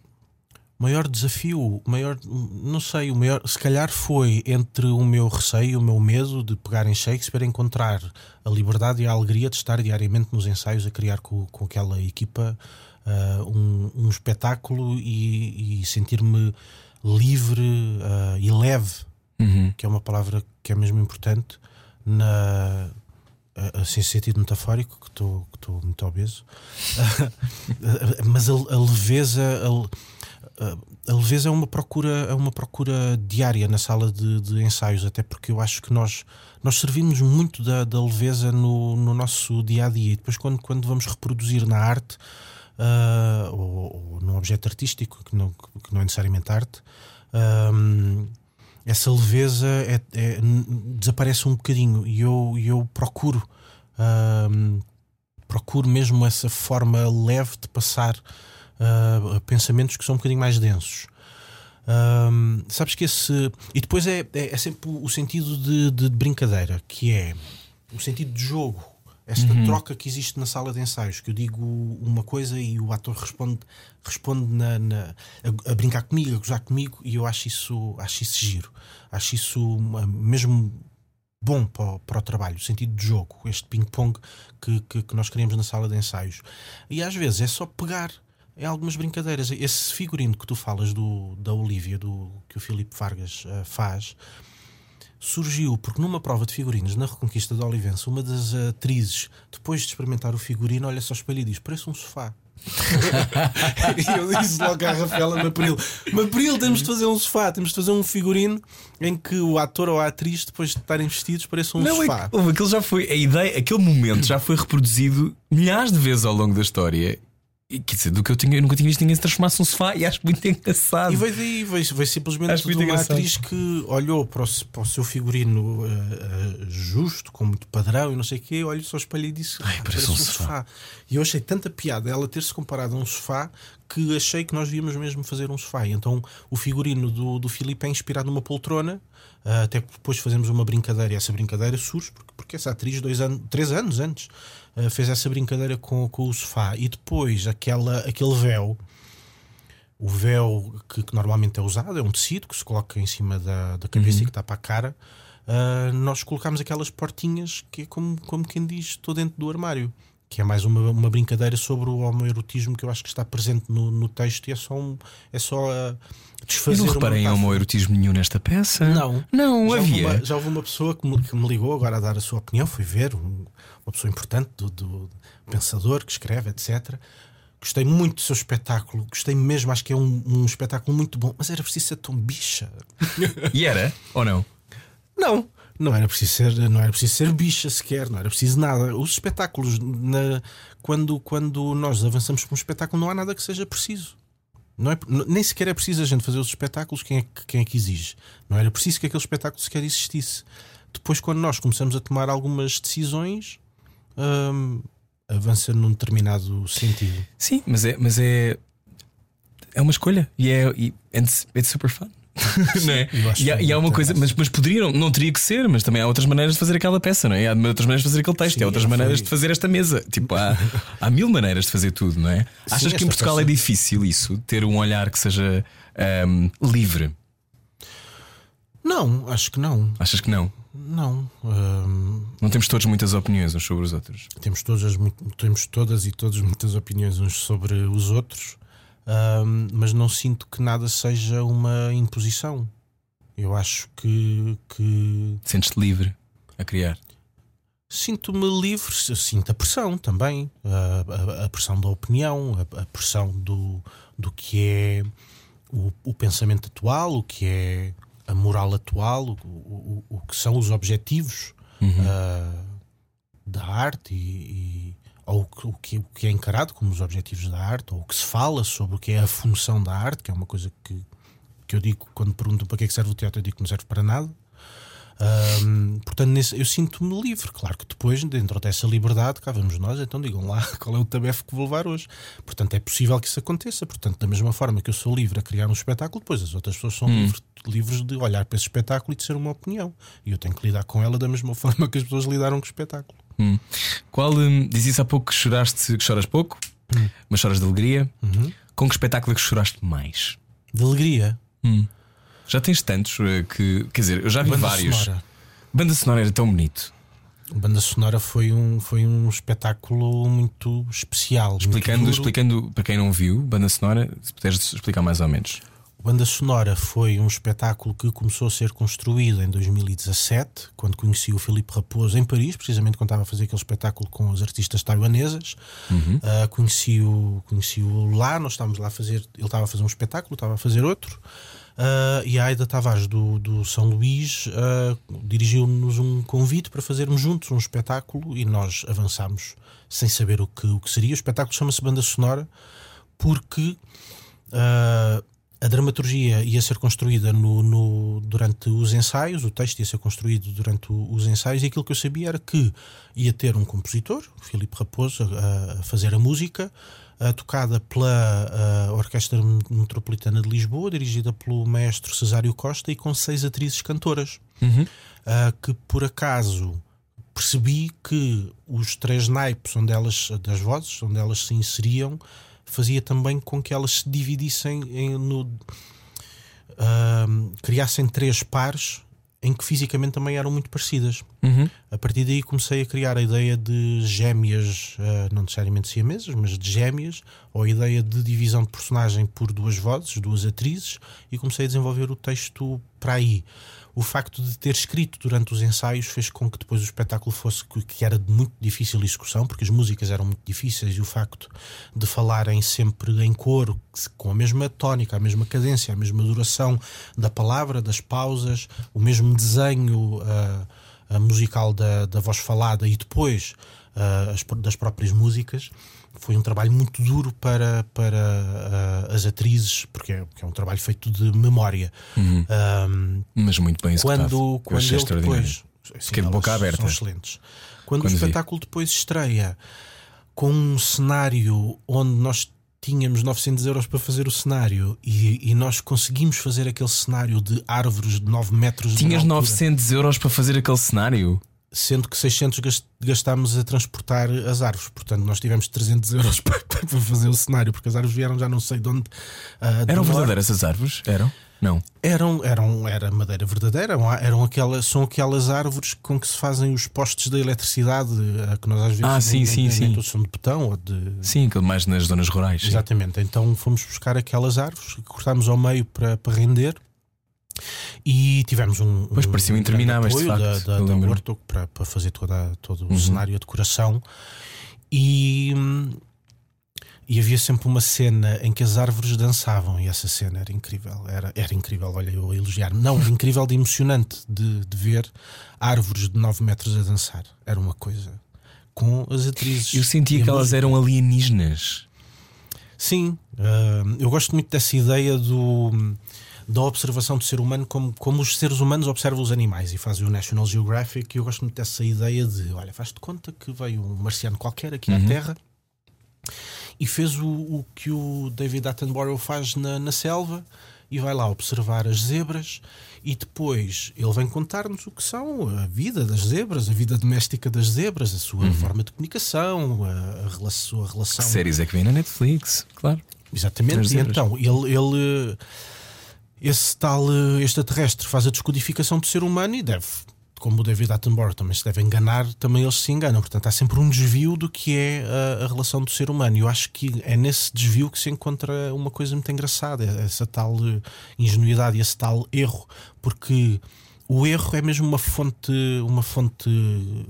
C: maior desafio, o maior, não sei, o maior, se calhar foi entre o meu receio, o meu medo de pegar em Shakespeare, encontrar a liberdade e a alegria de estar diariamente nos ensaios a criar com, com aquela equipa uh, um, um, espetáculo e, e sentir-me livre uh, e leve,
A: uhum.
C: que é uma palavra que é mesmo importante na sem sentido metafórico, que estou muito obeso, (laughs) mas a, a leveza. A, a leveza é uma procura é uma procura diária na sala de, de, ensaios até porque eu acho que nós nós servimos muito da, da leveza no, no, nosso dia a dia. E depois quando quando vamos reproduzir na arte uh, ou, ou num objeto artístico que não que não é necessariamente arte uh, essa leveza é, é, desaparece um bocadinho. E eu eu procuro uh, procuro mesmo essa forma leve de passar uh, pensamentos que são um bocadinho mais densos. Um, sabes que esse. E depois é, é, é sempre o sentido de, de, brincadeira, que é o sentido de jogo. Esta uhum. troca que existe na sala de ensaios, que eu digo uma coisa e o ator responde, responde na, na a, a, brincar comigo, a gozar comigo, e eu acho isso, acho isso giro. Acho isso mesmo bom para, para o trabalho, o sentido de jogo, este ping-pong que, que, que, nós queremos na sala de ensaios. E às vezes é só pegar é algumas brincadeiras. Esse figurino que tu falas do, da Olivia, do, que o Filipe Vargas uh, faz, surgiu porque numa prova de figurinos na Reconquista de Olivença, uma das atrizes, depois de experimentar o figurino, olha só espelho e diz: Parece um sofá. (laughs) e eu disse logo à Rafaela Mapril: Mapril, temos de fazer um sofá, temos de fazer um figurino em que o ator ou a atriz, depois de estarem vestidos, pareça um
A: Não,
C: sofá.
A: É, aquele já foi, a ideia, aquele momento já foi reproduzido milhares de vezes ao longo da história Quer dizer, do que eu, tinha, eu nunca tinha visto ninguém se transformasse num sofá e acho muito (laughs) engraçado.
C: E veio daí, veio, veio simplesmente acho de uma engraçado. atriz que olhou para o, para o seu figurino uh, uh, justo, com muito padrão e não sei o quê, olhou só o espelho e disse:
A: Ai, parece um, um sofá. sofá.
C: E eu achei tanta piada ela ter-se comparado a um sofá que achei que nós devíamos mesmo fazer um sofá. E então o figurino do, do Filipe é inspirado numa poltrona. Uh, até depois fazemos uma brincadeira e essa brincadeira surge porque, porque essa atriz, dois anos, três anos antes, eh, fez essa brincadeira com, com o sofá e depois aquela, aquele véu. O véu que, que, normalmente é usado é um tecido que se coloca em cima da, da cabeça uhum. e que está para a cara. Uh, nós colocamos aquelas portinhas que é como, como quem diz, estou dentro do armário que é mais uma, uma brincadeira sobre o homoerotismo que eu acho que está presente no, no texto e é só, um, é só uh, desfazer.
A: Eu não reparei em homoerotismo nenhum nesta peça.
C: Não,
A: não
C: já
A: havia.
C: Houve uma, já houve uma pessoa que me, que me, ligou agora a dar a sua opinião, foi ver um, uma pessoa importante do, do, pensador que escreve, etc. Gostei muito do seu espetáculo, gostei mesmo, acho que é um, um espetáculo muito bom, mas era preciso ser tão bicha.
A: e era? Ou não?
C: Não. Não era preciso ser, não era preciso ser bicha sequer, não era preciso nada. Os espetáculos, na, quando, quando nós avançamos para um espetáculo, não há nada que seja preciso. Não é, nem sequer é preciso a gente fazer os espetáculos, quem é, quem é que exige? Não era preciso que aquele espetáculo sequer existisse. Depois, quando nós começamos a tomar algumas decisões, hum, avança num determinado sentido.
A: Sim, mas é, mas é, é uma escolha e é e it's, it's super fun. (laughs) não é? E, há, e há uma coisa, mas, mas poderiam, não teria que ser, mas também há outras maneiras de fazer aquela peça, não é? Há outras maneiras de fazer aquele texto, Sim, há outras maneiras foi. de fazer esta mesa. Tipo, há, há mil maneiras de fazer tudo, não é? Sim, Achas que em Portugal peça... é difícil isso? Ter um olhar que seja um, livre?
C: Não, acho que não.
A: Achas que não?
C: Não. Um...
A: Não temos todos muitas opiniões uns sobre os outros.
C: Temos todas, temos todas e todos muitas opiniões uns sobre os outros um, mas não sinto que nada seja uma imposição. Eu acho que. que...
A: Sentes-te livre a criar?
C: Sinto-me livre, sinto a pressão também, a, a, a pressão da opinião, a, a, pressão do, do que é o, o, pensamento atual, o que é a moral atual, o, o, o que são os objetivos uhum. uh, da arte e, ou o que, o que é encarado como os objetivos da arte, ou o que se fala sobre o que é a função da arte, que é uma coisa que, que eu digo quando perguntam para que é que serve o teatro, eu digo que não serve para nada. Portanto, nesse, eu sinto-me livre. Claro que depois, dentro dessa liberdade, cá vamos nós, então digam lá (laughs) qual é o tabefe que vou levar hoje. Portanto, é possível que isso aconteça. Portanto, da mesma forma que eu sou livre a criar um espetáculo, depois as outras pessoas são hum. livres, livres de olhar para esse espetáculo e de ser uma opinião. E eu tenho que lidar com ela da mesma (laughs) forma que as pessoas lidaram com o espetáculo.
A: Hum. Qual hum, há pouco que choraste, que choras pouco, hum. mas choras de alegria.
C: Uhum.
A: Com que espetáculo é que choraste mais?
C: De alegria.
A: Já tens tantos eh, que. Quer dizer, eu já vi
C: Banda
A: vários.
C: sonora.
A: Banda sonora era tão bonito.
C: Banda sonora foi um, foi um espetáculo muito especial. muito
A: Explicando,
C: duro.
A: explicando para quem não viu, banda sonora, se puderes explicar mais ou menos.
C: Banda Sonora foi um espetáculo que começou a ser construído em 2017, quando conheci o Filipe Raposo em Paris, precisamente quando estava a fazer aquele espetáculo com as artistas taiwanesas. Ah, Conheci-o conheci lá, nós estávamos lá a fazer. Ele estava a fazer um espetáculo, estava a fazer outro. Ah, e a Aida Tavares do, do São Luís ah, dirigiu-nos um convite para fazermos juntos um espetáculo e nós avançámos sem saber o que, o que seria. O espetáculo chama-se Banda Sonora porque ah, a dramaturgia ia ser construída no, no- durante os ensaios, o texto ia ser construído durante os ensaios, e aquilo que eu sabia era que ia ter um compositor, Filipe Raposo, a, a fazer a música, ah, tocada pela ah, Orquestra Metropolitana de Lisboa, dirigida pelo maestro Cesário Costa, e com seis atrizes cantoras, ah, que por acaso percebi que os três naipes onde elas, das vozes, onde elas se inseriam, fazia também com que elas se dividissem em, no, ahm, criassem três pares em que fisicamente também eram muito parecidas. A partir daí comecei a criar a ideia de gêmeas, ah, não necessariamente siamesas, mas de gêmeas, ou a ideia de divisão de personagem por duas vozes, duas atrizes, e comecei a desenvolver o texto para aí. O facto de ter escrito durante os ensaios fez com que depois o espetáculo fosse que- era de muito difícil execução, porque as músicas eram muito difíceis e o facto de falarem sempre em coro, com a mesma tónica, a mesma cadência, a mesma duração da palavra, das pausas, o mesmo desenho ah, musical da, da voz falada e depois ah, as das próprias músicas. Foi um trabalho muito duro para, para ah, as atrizes, porque é, porque é um trabalho feito de memória. Ahm,
A: Mas muito bem executado.
C: quando, quando ele depois. Sim,
A: Fiquei de boca aberta.
C: São excelentes. Quando,
A: Quando
C: o
A: vi.
C: espetáculo depois estreia com um cenário onde nós tínhamos 900 euros para fazer o cenário e, e nós conseguimos fazer aquele cenário de árvores de 9 metros de
A: Tinhas
C: altura,
A: 900 euros para fazer aquele cenário?
C: Sendo que 600 gas- gastámos a transportar as árvores. Portanto, nós tivemos 300 euros (laughs) para, para fazer o cenário, porque as árvores vieram já não sei de onde. do
A: Eram
C: norte.
A: verdadeiras essas árvores? Eram? Não.
C: Eram, eram, era madeira verdadeira, eram, eram aquelas, são aquelas árvores com que se fazem os postes da eletricidade, que nós às vezes
A: Ah, sim,
C: nem,
A: sim,
C: nem,
A: sim.
C: nem todos de betão ou de.
A: Sim, mais nas zonas rurais. sim.
C: Exatamente, então fomos buscar aquelas árvores, cortámos ao meio para, para render e tivemos um.
A: Pois,
C: um
A: pareciam
C: grande
A: intermináveis, de facto,
C: Da, da, da. Horto para, para fazer toda, todo o
A: Uhum.
C: cenário, a decoração e. hum, E havia sempre uma cena em que as árvores dançavam, e essa cena era incrível. Era, era incrível, olha, eu a elogiar. Não, era (laughs) incrível de emocionante de, de ver árvores de 9 metros a dançar. Era uma coisa. Com as atrizes.
A: Eu sentia que elas eram alienígenas.
C: Sim, ah, eu gosto muito dessa ideia do, da observação do ser humano como, como os seres humanos observam os animais e fazem o National Geographic. E eu gosto muito dessa ideia de: olha, faz-te conta que veio um marciano qualquer aqui à Terra e fez o, o que o David Attenborough faz na, na selva e vai lá observar as zebras e depois ele vem contar-nos o que são a vida das zebras, a vida doméstica das zebras, a sua forma de comunicação, a, a relação, a
A: Que
C: relação
A: séries é que vem na Netflix? Claro.
C: Exatamente. E então, ele, ele esse tal eh, extraterrestre faz a descodificação do ser humano e deve, como o David Attenborough também se deve enganar, também eles se enganam. Portanto, há sempre um desvio do que é a, a relação do ser humano. E eu acho que é nesse desvio que se encontra uma coisa muito engraçada, essa tal eh, ingenuidade e esse tal erro, porque o erro é mesmo uma fonte, uma fonte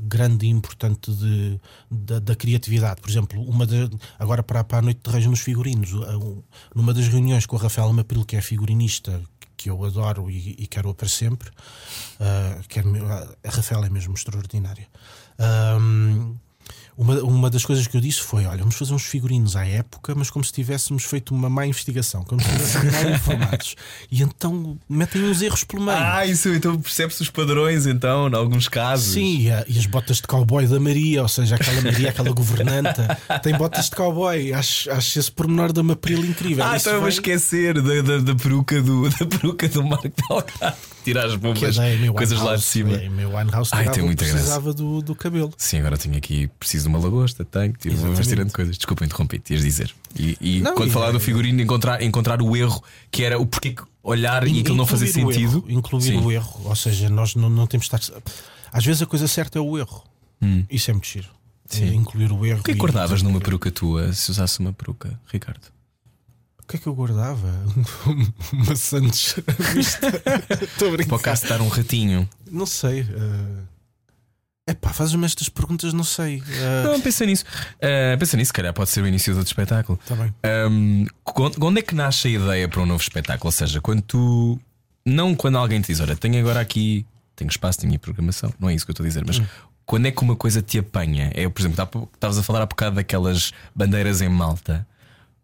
C: grande e importante de, da, da criatividade. Por exemplo, uma da- agora para, para a Noite de Reis nos figurinos, um- numa das reuniões com a Rafaela Mapril, que é figurinista, que eu adoro e, e quero-a para sempre, ah, quero me- a Rafaela é mesmo extraordinária. Ahm, uma, uma das coisas que eu disse foi: olha, vamos fazer uns figurinos à época, mas como se tivéssemos feito uma má investigação, como se estivéssemos mal (laughs) informados. E então metem uns erros pelo meio.
A: Ah, isso então percebe-se os padrões, então, em alguns casos.
C: Sim, e, a- e as botas de cowboy da Maria, ou seja, aquela Maria, aquela governanta, tem botas de cowboy. Acho, acho esse pormenor da Mapril incrível.
A: Ah,
C: Isso
A: então vou
C: vem-
A: esquecer da, da, da peruca do, (laughs) da peruca do Marco Delgado. Tirar as
C: é
A: bombas, coisas lá de cima.
C: Winehouse
A: Ai, tem muita graça.
C: precisava do, do cabelo.
A: Sim, agora tenho aqui preciso de uma lagosta, tenho, tiro,
C: Exatamente.
A: tirando coisas. Desculpa, interrompi, ias dizer. E, e
C: Não,
A: quando
C: e-
A: falar do figurino, encontrar, encontrar o erro que era o porquê olhar e aquilo não fazer sentido.
C: erro, incluir
A: Sim.
C: o erro, ou seja, nós não, não temos de estar. Às vezes a coisa certa é o erro. Isso é muito giro.
A: Sim.
C: É incluir o erro.
A: O que é guardavas numa peruca tua se usasse uma peruca, Ricardo?
C: O que é que eu guardava? (laughs) Maçantes. (laughs) Estou a
A: Para
C: brincar.
A: de dar um ratinho.
C: Não sei. É pá, fazes-me estas perguntas, não sei. Eh,
A: Não, pensa nisso. Uh, pensa nisso, se calhar pode ser o início de outro espetáculo.
C: Tá bem.
A: Um, quando, onde é que nasce a ideia para um novo espetáculo? Ou seja, quando tu. Não quando alguém te diz, olha, tenho agora aqui. Tenho espaço, tenho programação. Não é isso que eu estou a dizer, mas quando é que uma coisa te apanha? É, por exemplo, estavas a falar há bocado daquelas bandeiras em malta,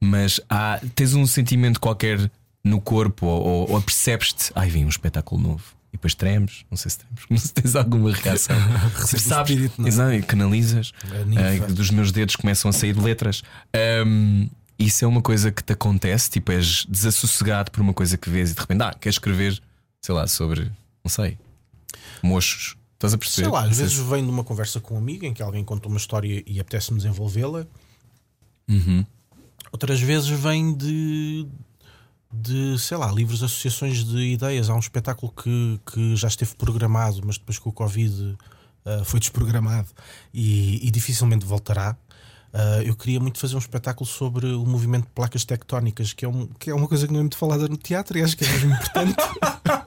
A: mas há, tens um sentimento qualquer no corpo ou, ou, percebes-te, ai, vem um espetáculo novo. E depois tremes, não sei se tremes, (laughs) não se tens alguma reação. (laughs)
C: Recebo o
A: Sabes,
C: espírito, não é?
A: exato, canalizas, ah, dos meus dedos começam a sair letras. Ahm, isso é uma coisa que te acontece, tipo, és desassossegado por uma coisa que vês e de repente, ah, queres escrever, sei lá, sobre, não sei, mochos. Estás a perceber?
C: Sei lá, às
A: sei
C: vezes vem de uma conversa com um amigo em que alguém conta uma história e apetece-me desenvolvê-la.
A: Uhum.
C: Outras vezes vem de, de, sei lá, livros, associações de ideias. Há um espetáculo que, que já esteve programado, mas depois com o Covid ah, foi desprogramado e, e dificilmente voltará. Ah, eu queria muito fazer um espetáculo sobre o movimento de placas tectónicas, que é, um, que é uma coisa que não é muito falada no teatro e acho que é mesmo importante. (laughs)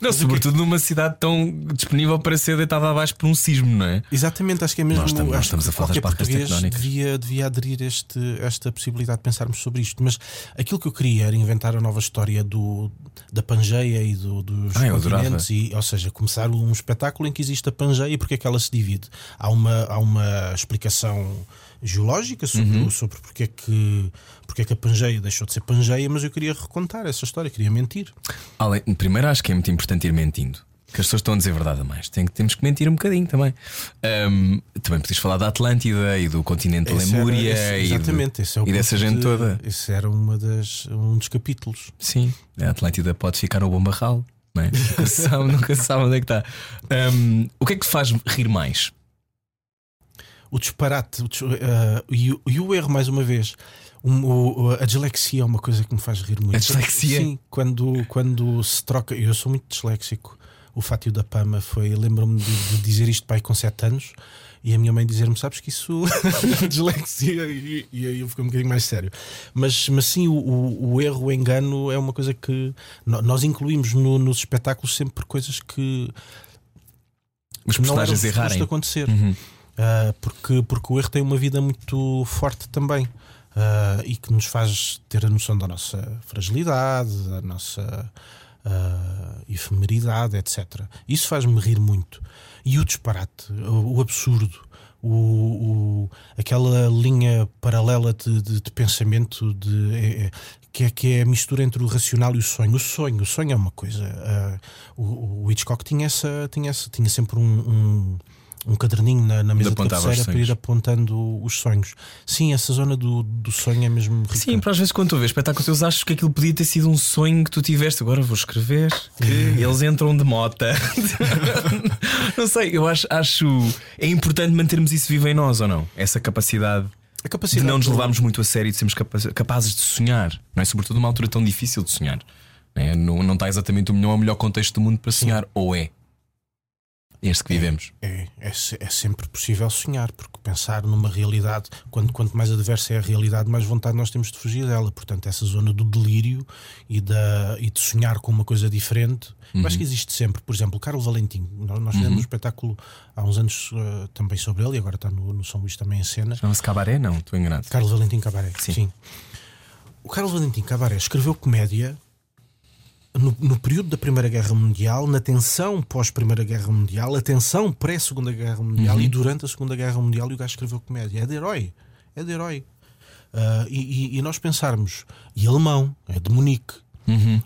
A: Não, sobretudo numa cidade tão disponível para ser deitada abaixo por um sismo, não é?
C: Exatamente, acho que é mesmo.
A: Nós estamos- nós estamos a falar das placas tectónicas.
C: devia, devia aderir este, esta possibilidade de pensarmos sobre isto. Mas aquilo que eu queria era inventar a nova história do, da Pangeia e do, dos
A: Ah,
C: continentes, e, ou seja, começar um espetáculo em que existe a Pangeia e porque é que ela se divide. Há uma, há uma explicação geológica sobre,
A: Uhum.
C: sobre porque, é que, porque é que a Pangeia deixou de ser Pangeia, mas eu queria recontar essa história, queria mentir.
A: Além, primeiro, acho que é muito importante ir mentindo. Que as pessoas estão a dizer verdade a mais. Tem, temos que mentir um bocadinho também. Ahm, também podias falar da Atlântida e do continente
C: Esse era-
A: Lemúria
C: esse-
A: e, do-
C: exatamente, esse é o
A: e dessa gente
C: de-
A: toda.
C: Esse era uma das, um dos capítulos.
A: Sim, a Atlântida pode ficar no bom barral. Não é? (laughs) nunca, sabe, nunca sabe onde é que está. Ahm, o que é que te faz rir mais?
C: O disparate o dis- eh, e, o, e o erro, mais uma vez. Um, o- a dislexia é uma coisa que me faz rir muito.
A: A dislexia?
C: Sim, quando, quando se troca. Eu sou muito disléxico. O Fátio da Pama foi. Lembro-me de, de dizer isto pai com 7 anos e a minha mãe dizer-me: Sabes que isso. (laughs) dislexia. E, e aí eu fiquei um bocadinho mais sério. Mas, mas sim, o, o, o erro, o engano é uma coisa que nós incluímos no- nos espetáculos sempre coisas que.
A: Os
C: não
A: personagens errarem.
C: acontecer.
A: Uhum.
C: Uh, porque, porque o erro tem uma vida muito forte também uh, e que nos faz ter a noção da nossa fragilidade, da nossa uh, efemeridade, etc. Isso faz-me rir muito. E o disparate, o, o absurdo, o, o- aquela linha paralela de, de- de pensamento de, é- é- que, é, que é a mistura entre o racional e o sonho. O sonho, o sonho é uma coisa. uh, o, o Hitchcock tinha, essa, tinha, essa, tinha sempre um- um um caderninho na, na mesa de cabeceira para ir apontando os sonhos. Sim, essa zona do, do sonho é mesmo rica.
A: Sim, para às vezes quando tu vês espetáculos, eu acho que aquilo podia ter sido um sonho que tu tiveste. Agora vou escrever que (laughs) eles entram de mota. (laughs) não sei, eu acho, acho. É importante mantermos isso vivo em nós ou não? Essa capacidade
C: a capacidade
A: de não nos levarmos muito a sério e de sermos capa- capazes de sonhar, não é? Sobretudo numa altura tão difícil de sonhar. Não, é? não, não está exatamente o melhor, o melhor contexto do mundo para sonhar, ou é? Este que vivemos.
C: É, é, se- é sempre possível sonhar, porque pensar numa realidade, quando, quanto mais adversa é a realidade, mais vontade nós temos de fugir dela. Portanto, essa zona do delírio e, da, e de sonhar com uma coisa diferente, eu acho que existe sempre. Por exemplo, o Carlos Valentim, nós, nós fizemos um espetáculo há uns anos eh, também sobre ele, e agora está no, no São Luís também em cena.
A: Chama-se Cabaré? Não, estou enganado.
C: Carlos Valentim Cabaré.
A: Sim.
C: O Carlos Valentim Cabaré escreveu comédia no, no período da Primeira Guerra Mundial, na tensão pós-Primeira Guerra Mundial, a tensão pré-Segunda Guerra Mundial e durante a Segunda Guerra Mundial. E o gajo escreveu comédia. É de herói. É de herói. Ah, e, e- e nós pensarmos, e alemão, é de Munique.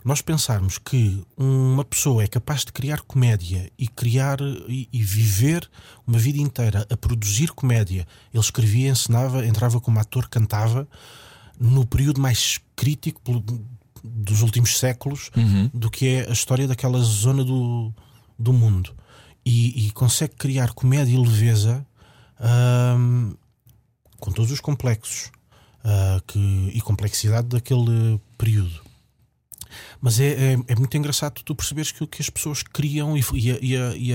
C: Nós pensarmos que uma pessoa é capaz de criar comédia e criar e, e viver uma vida inteira a produzir comédia. Ele escrevia, encenava, entrava como ator, cantava no período mais crítico dos últimos séculos do que é a história daquela zona do, do mundo. E, e consegue criar comédia e leveza com todos os complexos uh, que, e complexidade daquele período. Mas é, é, é, muito engraçado tu perceberes que o que as pessoas criam e, e, e,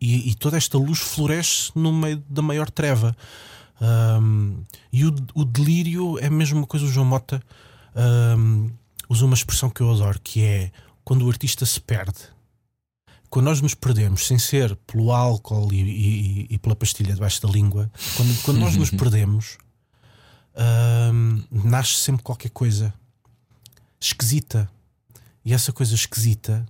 C: e, e toda esta luz floresce no meio da maior treva. Um, e o, o, delírio é a mesma coisa. O João Mota um, usa uma expressão que eu adoro, que é quando o artista se perde. Quando nós nos perdemos, sem ser pelo álcool e, e, e pela pastilha debaixo da língua, quando, quando nós nos (laughs) perdemos, um, nasce sempre qualquer coisa esquisita. E essa coisa esquisita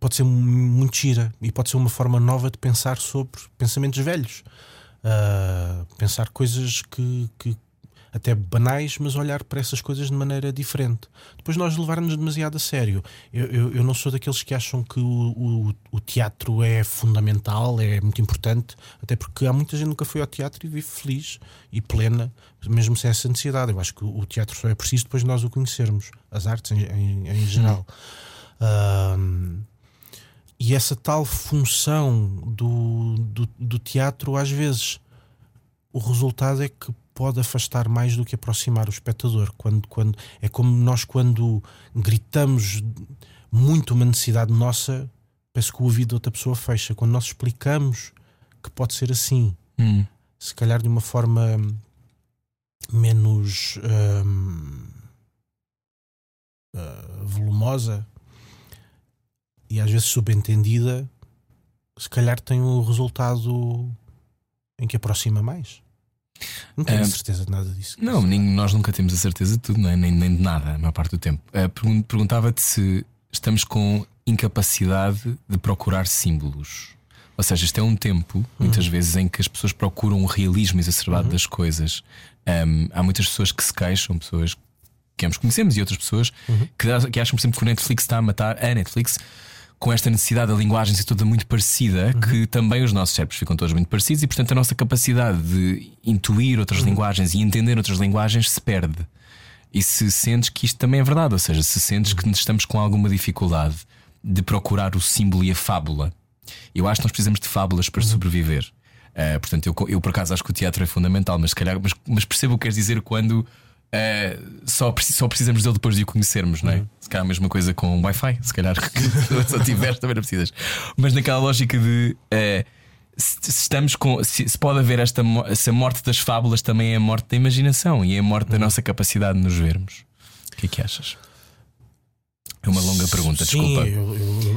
C: pode ser muito gira e pode ser uma forma nova de pensar sobre pensamentos velhos. Uh, pensar coisas que, que, até banais, mas olhar para essas coisas de maneira diferente. Depois nós levarmos demasiado a sério. Eu, eu, eu, não sou daqueles que acham que o, o, o, teatro é fundamental, é muito importante, até porque há muita gente que nunca foi ao teatro e vive feliz e plena, mesmo sem essa necessidade. Eu acho que o teatro só é preciso depois de nós o conhecermos, as artes em, em, em geral. E essa tal função do, do, do teatro, às vezes, o resultado é que pode afastar mais do que aproximar o espectador. Quando, quando, é como nós, quando gritamos muito uma necessidade nossa, parece que o ouvido de outra pessoa fecha. Quando nós explicamos que pode ser assim, hum. se calhar de uma forma menos hum, uh, volumosa e às vezes subentendida, se calhar tem o um resultado em que aproxima mais. Não tenho uh, certeza de nada disso.
A: Não, nem, nós nunca temos a certeza de tudo, é? nem, nem de nada, a maior parte do tempo. Uh, Perguntava-te se estamos com incapacidade de procurar símbolos. Ou seja, este é um tempo, muitas uhum. vezes, em que as pessoas procuram um realismo exacerbado uhum. das coisas. Um, há muitas pessoas que se queixam, pessoas que ambos conhecemos e outras pessoas uhum. que, que acham, por exemplo, que o Netflix está a matar a Netflix com esta necessidade da linguagem ser toda muito parecida, uhum. que também os nossos cérebros ficam todos muito parecidos e, portanto, a nossa capacidade de intuir outras uhum. linguagens e entender outras linguagens se perde. E se sentes que isto também é verdade, ou seja, se sentes que estamos com alguma dificuldade de procurar o símbolo e a fábula, eu acho que nós precisamos de fábulas para uhum. sobreviver. Uh, portanto, eu, eu por acaso acho que o teatro é fundamental, mas, calhar, mas, mas percebo o que queres dizer quando Uh, só, só precisamos dele depois de o conhecermos, não é? Uhum. Se calhar a mesma coisa com Wi-Fi, se calhar (laughs) se tiveres também não precisas. Mas naquela lógica de uh, se, se, estamos com. Se, se, pode haver esta se a morte das fábulas também é a morte da imaginação e é a morte da uhum. nossa capacidade de nos vermos. O que é que achas? É uma longa pergunta,
C: Sim,
A: desculpa.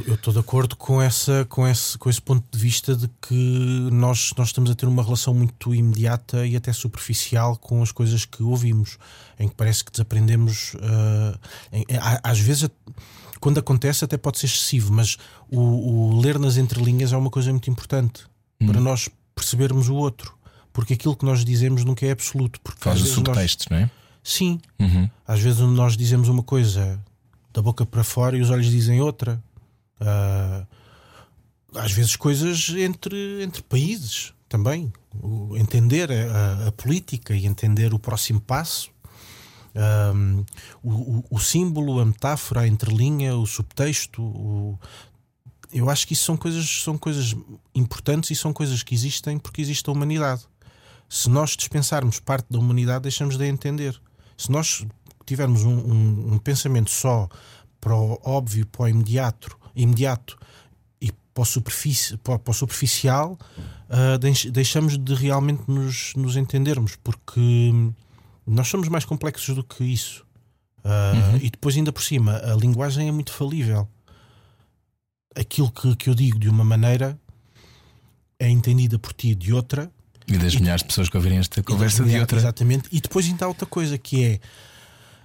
C: Eu estou de acordo com, essa, com, esse, com esse ponto de vista de que nós, nós estamos a ter uma relação muito imediata e até superficial com as coisas que ouvimos, em que parece que desaprendemos. Uh, em, às vezes, quando acontece, até pode ser excessivo, mas o, o ler nas entrelinhas é uma coisa muito importante hum. para nós percebermos o outro, porque aquilo que nós dizemos nunca é absoluto. Porque
A: Faz o subtexto, nós... não é?
C: Sim. Uhum. Às vezes nós dizemos uma coisa da boca para fora e os olhos dizem outra. Uh, às vezes coisas entre, entre países também. O, entender a, a, política e entender o próximo passo. Um, o, o, símbolo, a metáfora, a entrelinha, o subtexto, o, eu acho que isso são coisas, são coisas importantes e são coisas que existem porque existe a humanidade. Se nós dispensarmos parte da humanidade, deixamos de a entender. Se nós tivermos um, um, um pensamento só para o óbvio, para o imediato, imediato e para o, para, para o superficial, uh, deixamos de realmente nos, nos entendermos, porque nós somos mais complexos do que isso. Uh, uhum. E depois, ainda por cima, a linguagem é muito falível. Aquilo que, que eu digo de uma maneira é entendida por ti de outra.
A: E das e, milhares de pessoas que ouvirem esta conversa de outra.
C: Exatamente. E depois ainda há outra coisa que é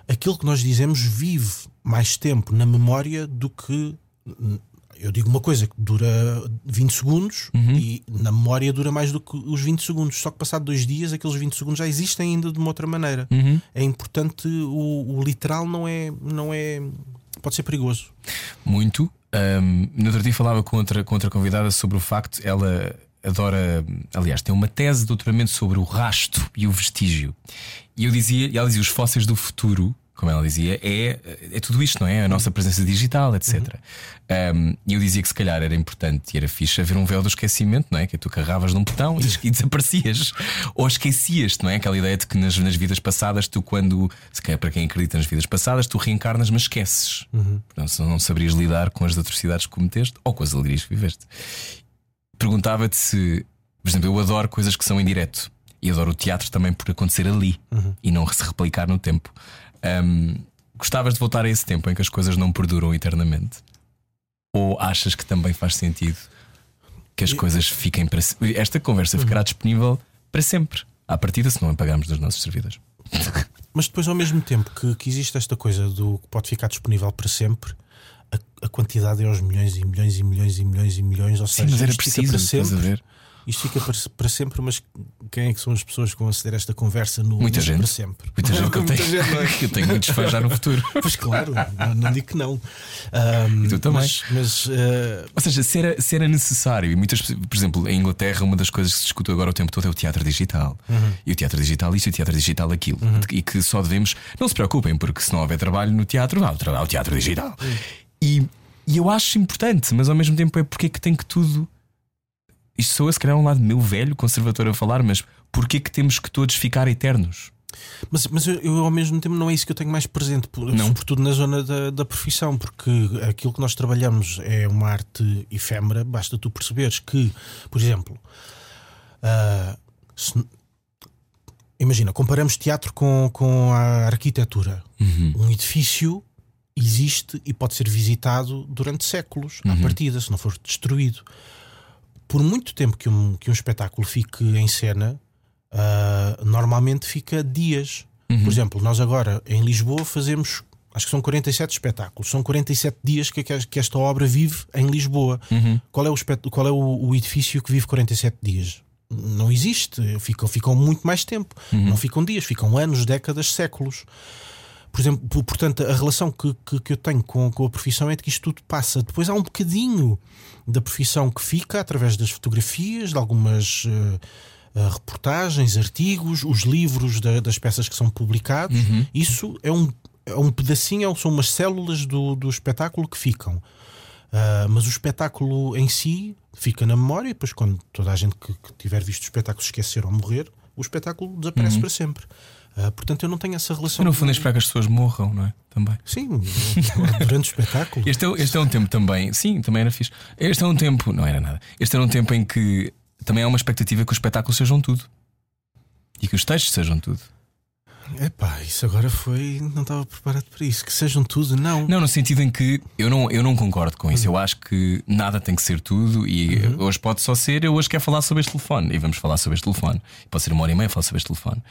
C: aquilo que nós dizemos vive mais tempo na memória do que. Eu digo uma coisa que dura 20 segundos uhum. e na memória dura mais do que os 20 segundos. Só que passado dois dias, aqueles 20 segundos já existem ainda de uma outra maneira. Uhum. É importante, o, o, literal não é, não é. pode ser perigoso.
A: Muito. Um, no outro dia falava com outra, com outra convidada sobre o facto, ela adora, aliás, tem uma tese de doutoramento sobre o rasto e o vestígio. E eu dizia, e ela dizia: os fósseis do futuro como ela dizia, é, é tudo isto, não é? A nossa presença digital, etc. Um, e eu dizia que se calhar era importante e era fixe haver um véu do esquecimento, não é? Que tu carravas num botão e, (laughs) e desaparecias. Ou esquecias-te, não é? Aquela ideia de que nas, nas vidas passadas, tu, quando, se calhar para quem acredita nas vidas passadas, tu reencarnas, mas esqueces. Uhum. Portanto, não saberias lidar com as atrocidades que cometeste ou com as alegrias que viveste. Perguntava-te se, por exemplo, eu adoro coisas que são em direto. E adoro o teatro também por acontecer ali uhum. e não se replicar no tempo. Um, gostavas de voltar a esse tempo em que as coisas não perduram eternamente? Ou achas que também faz sentido que as coisas fiquem para sempre? Esta conversa uhum. ficará disponível para sempre, à partida, se não apagarmos dos nossos servidores.
C: Mas depois, ao mesmo tempo que, que existe esta coisa do que pode ficar disponível para sempre, a, a, quantidade é aos milhões e milhões e milhões e milhões e milhões. Ou
A: Sim, seja, mas era preciso, para sempre
C: isto fica para, para, sempre, mas quem é que são as pessoas que vão aceder a esta conversa no
A: Muita gente.
C: para sempre?
A: Muita gente que eu tenho, gente, é? (laughs) eu tenho muitos fãs já no futuro.
C: Pois claro, não, não digo que não.
A: Um, e tu também.
C: Mas, mas uh...
A: Ou seja, se era, se era necessário, e muitas, por exemplo, em Inglaterra, uma das coisas que se discute agora o tempo todo é o teatro digital. Uhum. E o teatro digital isto e o teatro digital aquilo. Uhum. E que só devemos. Não se preocupem, porque se não houver trabalho no teatro, há o, teatro digital. Uhum. E, e eu acho importante, mas ao mesmo tempo é porque é que tem que tudo isto soa se calhar um lado meu velho, conservador a falar, mas porquê que temos que todos ficar eternos?
C: Mas, mas eu, eu, ao mesmo tempo não é isso que eu tenho mais presente, não. sobretudo na zona da, da profissão, porque aquilo que nós trabalhamos é uma arte efêmera, basta tu perceberes que, por exemplo, uh, se, imagina, comparamos teatro com, com a arquitetura. Uhum. Um edifício existe e pode ser visitado durante séculos, uhum. à partida, se não for destruído por muito tempo que um, que um espetáculo fique em cena, uh, normalmente fica dias. Uhum. Por exemplo, nós agora em Lisboa fazemos, acho que são 47 espetáculos, são 47 dias que, que esta obra vive em Lisboa. Uhum. Qual é, o, qual é o, o, edifício que vive 47 dias? Não existe, ficam, ficam muito mais tempo. Uhum. Não ficam dias, ficam anos, décadas, séculos. Por exemplo, portanto, a relação que, que, que eu tenho com, com a profissão é de que isto tudo passa. Depois há um bocadinho da profissão que fica através das fotografias, de algumas uh, uh, reportagens, artigos, os livros da, das peças que são publicados. Uhum. Isso é um, é um pedacinho, são umas células do, do espetáculo que ficam. Uh, mas o espetáculo em si fica na memória, e depois, quando toda a gente que, que tiver visto o espetáculo esquecer ou morrer, o espetáculo desaparece uhum. para sempre. Uh, portanto, eu não tenho essa relação.
A: no fundo, é esperar que as pessoas morram, não é? Também.
C: Sim, durante o espetáculo.
A: Este é, este é um tempo também, sim, também era fixe. Este é um tempo, não era nada. Este era um tempo em que também há uma expectativa que os espetáculos sejam tudo e que os textos sejam tudo.
C: Epá, isso agora foi. Não estava preparado para isso. Que sejam tudo, não.
A: Não, no sentido em que eu não, eu não concordo com isso. Uhum. Eu acho que nada tem que ser tudo e uhum. hoje pode só ser. Eu hoje quero falar sobre este telefone e vamos falar sobre este telefone. Pode ser uma hora e meia falar sobre este telefone.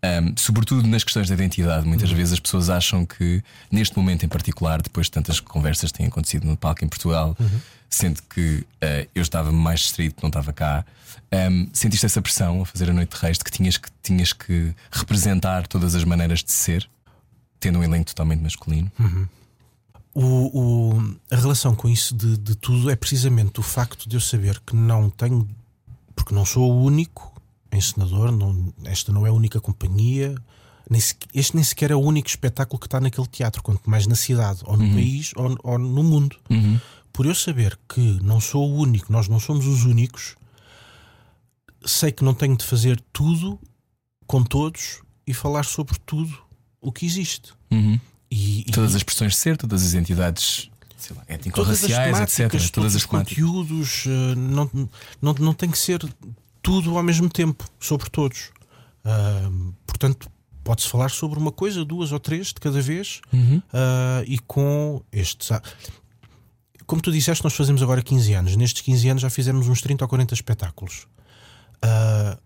A: Um, sobretudo nas questões da identidade, muitas uhum. vezes as pessoas acham que, neste momento em particular, depois de tantas conversas que têm acontecido no palco em Portugal, uhum. sendo que uh, eu estava mais distrito, não estava cá, um, sentiste essa pressão a fazer a noite de reis de que tinhas que, tinhas que representar todas as maneiras de ser, tendo um elenco totalmente masculino.
C: Uhum. O, o, a relação com isso de, de tudo é precisamente o facto de eu saber que não tenho, porque não sou o único encenador, não, esta não é a única companhia. Nem este nem sequer é o único espetáculo que está naquele teatro, quanto mais na cidade, ou no uhum. país, ou, ou, no mundo. Uhum. Por eu saber que não sou o único, nós não somos os únicos, sei que não tenho de fazer tudo com todos e falar sobre tudo o que existe.
A: Uhum. E, e, todas as expressões de ser, todas as entidades étnico-raciais, etc.
C: Todas
A: todos
C: os conteúdos, uh, não, não, não tem que ser tudo ao mesmo tempo, sobre todos. Uh, portanto, pode-se falar sobre uma coisa, duas ou três de cada vez, uhum. uh, e com estes. Como tu disseste, nós fazemos agora 15 anos. Nestes 15 anos já fizemos uns 30 ou 40 espetáculos.
A: Uh,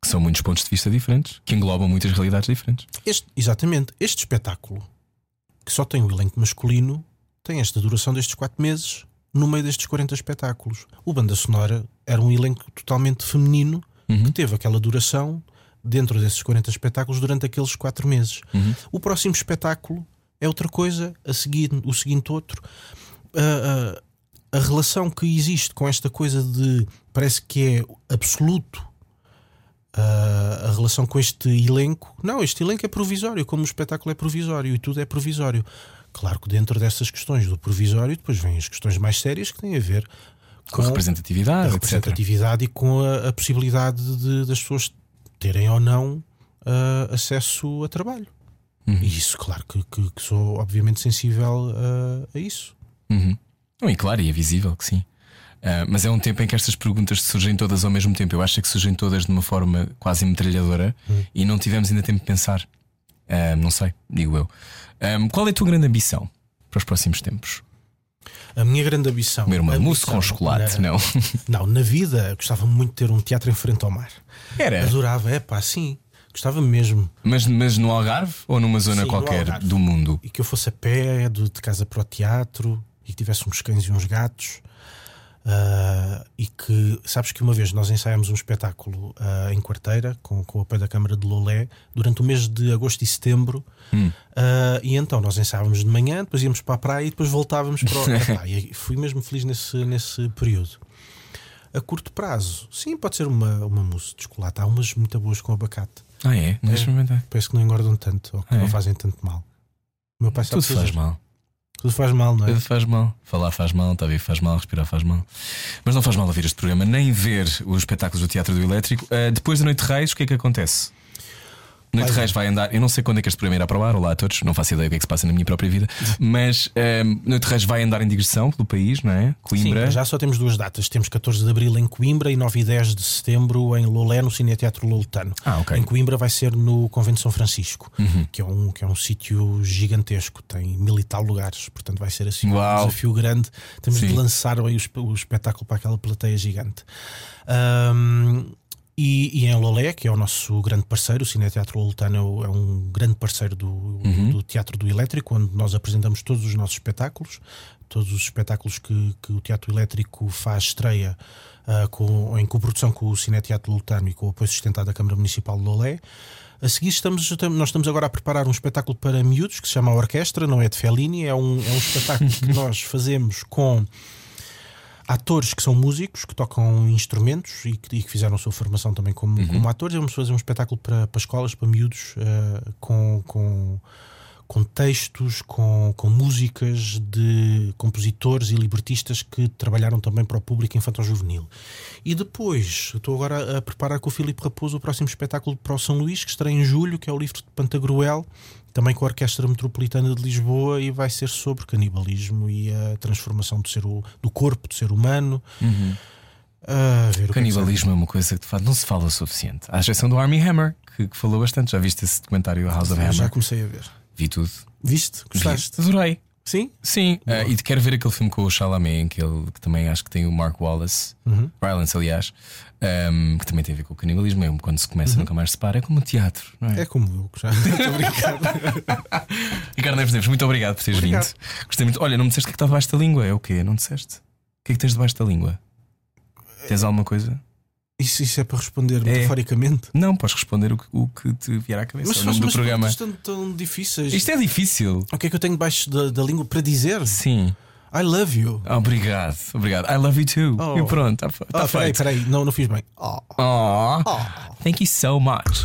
A: que são muitos pontos de vista diferentes, que englobam muitas realidades diferentes.
C: Este, exatamente. Este espetáculo, que só tem o elenco masculino, tem esta duração destes 4 meses no meio destes 40 espetáculos. O Banda Sonora era um elenco totalmente feminino uhum. que teve aquela duração dentro desses 40 espetáculos durante aqueles 4 meses. Uhum. O próximo espetáculo é outra coisa, a seguir, o seguinte outro. A, a, a relação que existe com esta coisa de parece que é absoluto a relação com este elenco. Não, este elenco é provisório, como o espetáculo é provisório e tudo é provisório. Claro que dentro dessas questões do provisório, depois vêm as questões mais sérias que têm a ver
A: com, a representatividade,
C: a representatividade e com a, a possibilidade de, das pessoas terem ou não uh, acesso a trabalho. Uhum. E isso, claro, que, que, que, sou obviamente sensível uh, a isso.
A: Uhum. E claro, e é visível que sim. Uh, mas é um tempo em que estas perguntas surgem todas ao mesmo tempo. Eu acho que surgem todas de uma forma quase metralhadora uhum. e não tivemos ainda tempo de pensar. Uh, não sei, digo eu. Um, qual é a tua grande ambição para os próximos tempos?
C: A minha grande ambição.
A: Comer uma mousse com chocolate,
C: na,
A: não? (laughs)
C: Não, na vida gostava muito de ter um teatro em frente ao mar.
A: Era?
C: Adorava, é pá, sim. Gostava mesmo.
A: Mas, mas no Algarve ou numa zona sim, qualquer do mundo?
C: E que eu fosse a pé, de, de casa para o teatro, e que tivesse uns cães e uns gatos. Uh, e que sabes que uma vez nós ensaiamos um espetáculo uh, em quarteira com, com o apoio da Câmara de Lolé durante o mês de agosto e setembro. Hum. Uh, e então nós ensaiávamos de manhã, depois íamos para a praia e depois voltávamos para o. (laughs) Epá, e fui mesmo feliz nesse, nesse período. A curto prazo, sim, pode ser uma, uma mousse de chocolate. Há umas muito boas com abacate.
A: Ah, é? Não é,
C: Parece que não engordam tanto ou que ah, não é? fazem tanto mal.
A: O meu pai Tudo faz mal.
C: Tudo faz mal, não é?
A: Tudo faz mal. Falar faz mal, estar vivo faz mal, respirar faz mal. Mas não faz mal ouvir este programa, nem ver os espetáculos do Teatro do Elétrico. Uh, depois da Noite de Reis, o que é que acontece? Noite de Reis vai andar. Eu não sei quando é que este programa irá para o ar. Olá a todos, não faço ideia do que é que se passa na minha própria vida. (laughs) Mas um, ehm, Noite Reis vai andar em digressão pelo país, não é?
C: Coimbra. Sim, já só temos duas datas. Temos 14 de abril em Coimbra e 9 e 10 de setembro em Lolé, no Cine Teatro Loletano.
A: Ah, okay.
C: Em Coimbra vai ser no Convento de São Francisco, uhum. que é um, que é um sítio gigantesco, tem mil e tal lugares. Portanto, vai ser assim Uau. um desafio grande. Temos Sim. de lançar aí o, o espetáculo para aquela plateia gigante. Um, e, e, em Lolé, que é o nosso grande parceiro, o Cine Teatro Loletano é um grande parceiro do, uhum. do Teatro do Elétrico, onde nós apresentamos todos os nossos espetáculos, todos os espetáculos que, que o Teatro Elétrico faz estreia uh, com, em coprodução com o Cine Teatro e com o apoio sustentado da Câmara Municipal de Lolé. A seguir, estamos, nós estamos agora a preparar um espetáculo para miúdos que se chama Orquestra, não é de Fellini, é um, é um espetáculo que (laughs) nós fazemos com atores que são músicos, que tocam instrumentos e que, e que fizeram a sua formação também como, uhum. como atores. Vamos fazer um espetáculo para, para escolas, para miúdos, uh, com, com, com textos, com, com músicas de compositores e libretistas que trabalharam também para o público infantil-juvenil. E depois, estou agora a preparar com o Filipe Raposo o próximo espetáculo para o São Luís, que estreia em julho, que é o livro de Pantagruel também com a Orquestra Metropolitana de Lisboa e vai ser sobre canibalismo e a transformação do, ser, do corpo do ser humano.
A: Uhum.
C: Uh,
A: canibalismo é, é, uma coisa que de facto não se fala o suficiente. À exceção do Army Hammer, que, que, falou bastante. Já viste esse documentário House of Hammer?
C: Já comecei a ver.
A: Vi tudo.
C: Viste? Gostaste?
A: Vi. Adorei.
C: Sim?
A: Sim. Uh, e quero ver aquele filme com o Chalamet, que, ele, que também acho que tem o Mark Wallace,
C: uhum.
A: Rylance, aliás, um, que também tem a ver com o canibalismo. Mesmo quando se começa, uhum. nunca mais se para. É como teatro, não é?
C: É como eu, já (laughs) estou brincando.
A: Ricardo (laughs) Neves Neves, muito obrigado por teres obrigado. vindo. Gostei muito. Olha, não me disseste o que, é que está debaixo da língua. É o quê? Não disseste? O que é que tens debaixo da língua? Tens alguma coisa?
C: Isso, isso é para responder é. metaforicamente?
A: Não, podes responder o que, o que te vier à cabeça.
C: Mas
A: faz do programa.
C: tão, tão difíceis.
A: Isto é difícil.
C: O que é que eu tenho debaixo da, da língua para dizer?
A: Sim.
C: I love you.
A: Obrigado, obrigado. I love you too. Oh. E pronto, está tá oh, feito.
C: Peraí, peraí, não, não fiz bem. Oh.
A: Oh. oh. Thank you so much.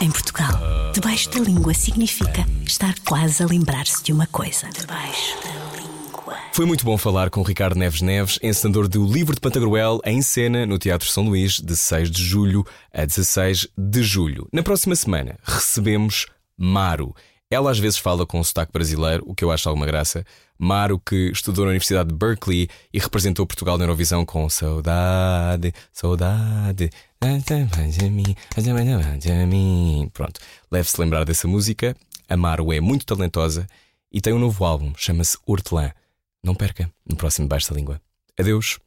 B: Em Portugal, debaixo da língua significa estar quase a lembrar-se de uma coisa. Debaixo da
A: foi muito bom falar com Ricardo Neves Neves, encenador do Livro de Pantagruel, em cena no Teatro São Luís, de 6 de julho a 16 de julho. Na próxima semana recebemos Maro. Ela às vezes fala com um sotaque brasileiro, o que eu acho alguma graça. Maro, que estudou na Universidade de Berkeley e representou Portugal na Eurovisão com Saudade, Saudade. Pronto, leve-se lembrar dessa música. A Maro é muito talentosa e tem um novo álbum, chama-se Hortelã. Não perca no próximo Baixa Língua. Adeus.